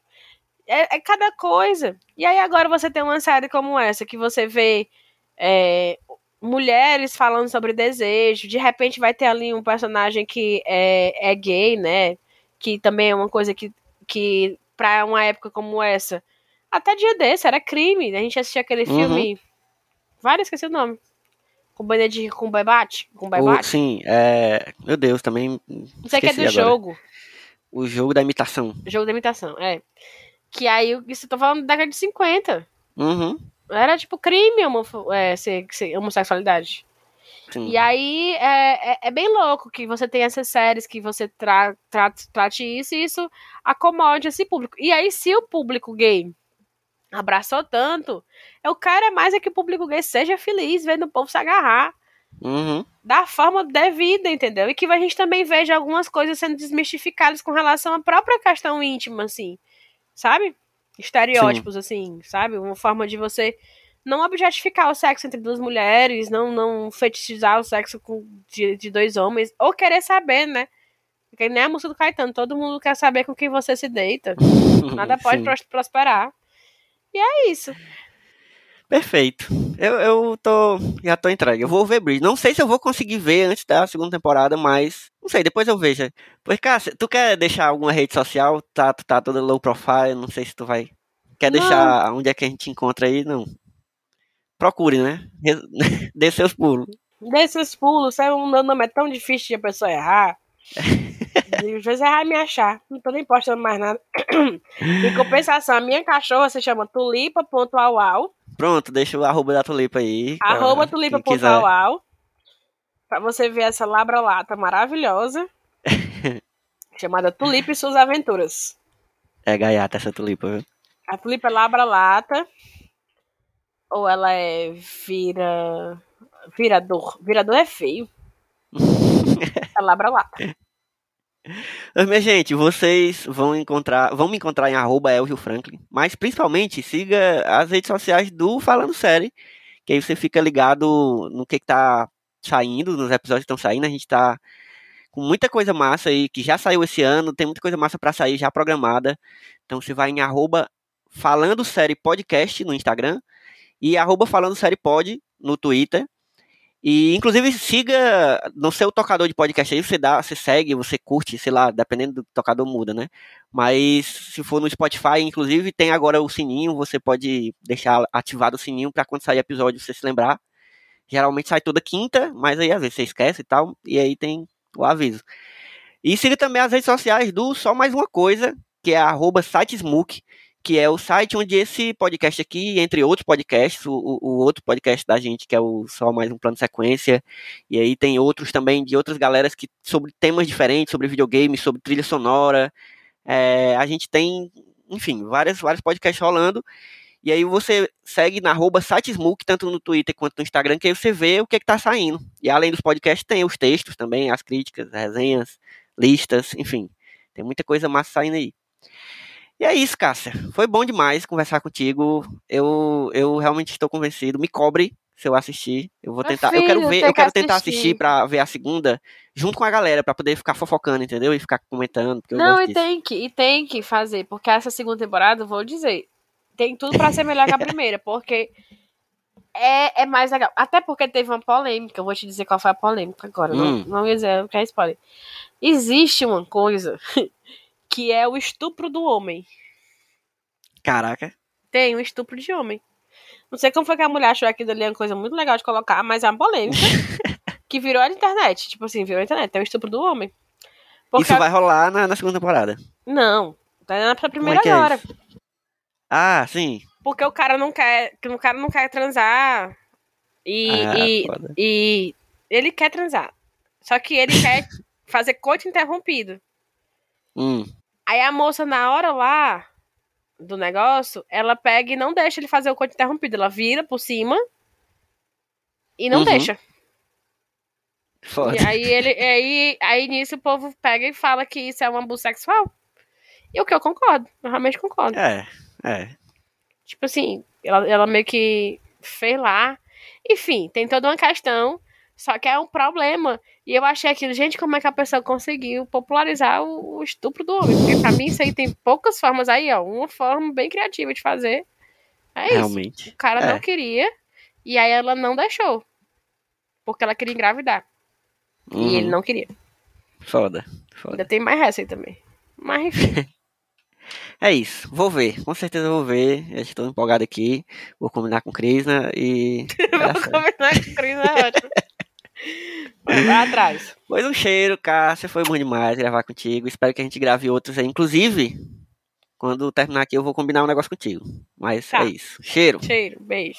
É, é cada coisa. E aí agora você tem uma série como essa, que você vê é, mulheres falando sobre desejo. De repente vai ter ali um personagem que é, é gay, né? Que também é uma coisa que, que pra uma época como essa, até dia desse, era crime. A gente assistia aquele Uhum. filme. Vários, esqueci o nome. Com Benedict com Bebate. Com O- Bebate. sim, é. Meu Deus, também. Sei que é do agora. jogo. O jogo da imitação. Jogo da imitação, é. Que aí, isso eu tô falando da década de 50. Uhum. Era tipo crime homofo- é, ser, ser homossexualidade. Sim. E aí é, é, é bem louco que você tem essas séries que você tra, tra, trate isso e isso acomode esse público. E aí, se o público gay abraçou tanto, eu quero é mais é que o público gay seja feliz vendo o povo se agarrar Uhum. da forma devida, entendeu? E que a gente também veja algumas coisas sendo desmistificadas com relação à própria questão íntima, assim, sabe? Estereótipos, assim, sabe? Uma forma de você não objetificar o sexo entre duas mulheres, não, não fetichizar o sexo com, de, de dois homens, ou querer saber, né? Porque nem a música do Caetano, todo mundo quer saber com quem você se deita. <laughs> Nada pode Sim. pros- prosperar. E é isso. Perfeito. Eu, eu tô. Já tô entregue. Eu vou ver Bridge. Não sei se eu vou conseguir ver antes da segunda temporada, mas. Não sei, depois eu vejo. Pois, cara, tu quer deixar alguma rede social? Tá, tu tá toda low profile, não sei se tu vai. Quer Não. deixar onde é que a gente encontra aí? Não. Procure, né? <laughs> Dê seus pulos. Desses pulos, é um nome é tão difícil de a pessoa errar. <laughs> Às vezes errar me achar. Não tô nem postando mais nada. <clears throat> Em compensação, a minha cachorra se chama tulipa.auau. Pronto, deixa o arroba da tulipa aí. Arroba tulipa.auau. Pra você ver essa labra-lata maravilhosa. <laughs> chamada Tulipa e suas aventuras. É gaiata essa tulipa, viu? A tulipa é labra-lata. Ou ela é vira. Virador. Virador é feio. <laughs> É labra-lata. Mas, minha gente, vocês vão encontrar, vão me encontrar em arroba Elvio Franklin, mas principalmente siga as redes sociais do Falando Série, que aí você fica ligado no que, que tá saindo, nos episódios que estão saindo, a gente tá com muita coisa massa aí, que já saiu esse ano, tem muita coisa massa pra sair já programada, então você vai em arroba Falando Série Podcast no Instagram e arroba Falando Série Pod no Twitter, e inclusive siga no seu tocador de podcast aí, você dá, você segue, você curte, sei lá, dependendo do tocador muda, né? Mas se for no Spotify, inclusive tem agora o sininho, você pode deixar ativado o sininho para quando sair episódio você se lembrar. Geralmente sai toda quinta, mas aí às vezes você esquece e tal, e aí tem o aviso. E siga também as redes sociais do Só Mais Uma Coisa, que é arroba sitesmook, que é o site onde esse podcast aqui, entre outros podcasts, o, o- outro podcast da gente, que é o Só Mais Um Plano Sequência, e aí tem outros também de outras galeras que sobre temas diferentes, sobre videogame, sobre trilha sonora. É, a gente tem, enfim, várias, vários podcasts rolando. E aí você segue na arroba sitesmook, tanto no Twitter quanto no Instagram, que aí você vê o que, é que tá saindo. E além dos podcasts, tem os textos também, as críticas, as resenhas, listas, enfim. Tem muita coisa massa saindo aí. E é isso, Cássia. Foi bom demais conversar contigo. Eu, eu realmente estou convencido. Me cobre se eu assistir. Eu vou Meu tentar. eu quero filho, ver, eu que quero tentar assistir. assistir pra ver a segunda junto com a galera, pra poder ficar fofocando, entendeu? E ficar comentando. Não, e disso. tem que, e tem que fazer, porque essa segunda temporada, vou dizer, tem tudo pra ser melhor que a <laughs> primeira, porque é, é mais legal. Até porque teve uma polêmica, eu vou te dizer qual foi a polêmica agora, Hum. não, não ia dizer, não quer spoiler. Existe uma coisa <laughs> que é o estupro do homem. Caraca. Tem um estupro de homem. Não sei como foi que a mulher achou aquilo ali uma coisa muito legal de colocar, mas é uma polêmica <laughs> que virou a internet. Tipo assim, virou a internet. Tem o estupro do homem. Porque Isso vai rolar na, na segunda temporada. Não, tá na pra primeira é agora. isso? Ah, sim. Porque o cara não quer. que O cara não quer transar. E, Ah, e, e ele quer transar. Só que ele <laughs> quer fazer coito interrompido. Hum. Aí a moça, na hora lá do negócio, ela pega e não deixa ele fazer o coito interrompido. Ela vira por cima e não Uhum. deixa. Foda. E aí ele. Aí, aí nisso o povo pega e fala que isso é um abuso sexual. E o que eu concordo. Eu realmente concordo. É, é. Tipo assim, ela, ela meio que fez lá. Enfim, tem toda uma questão. Só que é um problema. E eu achei aquilo, gente, como é que a pessoa conseguiu popularizar o, o estupro do homem? Porque pra mim isso aí tem poucas formas aí, ó. Uma forma bem criativa de fazer. É isso. Realmente. O cara É. não queria. E aí ela não deixou. Porque ela queria engravidar. Uhum. E ele não queria. Foda. Foda. Ainda tem mais essa aí também. Mas enfim. <laughs> É isso. Vou ver. Com certeza vou ver. Eu estou empolgado aqui. Vou combinar com Krishna e. vai <laughs> dar Vou certo. combinar com o Cris, é ótimo. Vai, atrás. Pois um cheiro, Cássia. Foi bom demais gravar contigo. Espero que a gente grave outros aí. Inclusive, quando terminar aqui, eu vou combinar um negócio contigo. Mas Tá. é isso. Cheiro. Cheiro, beijo.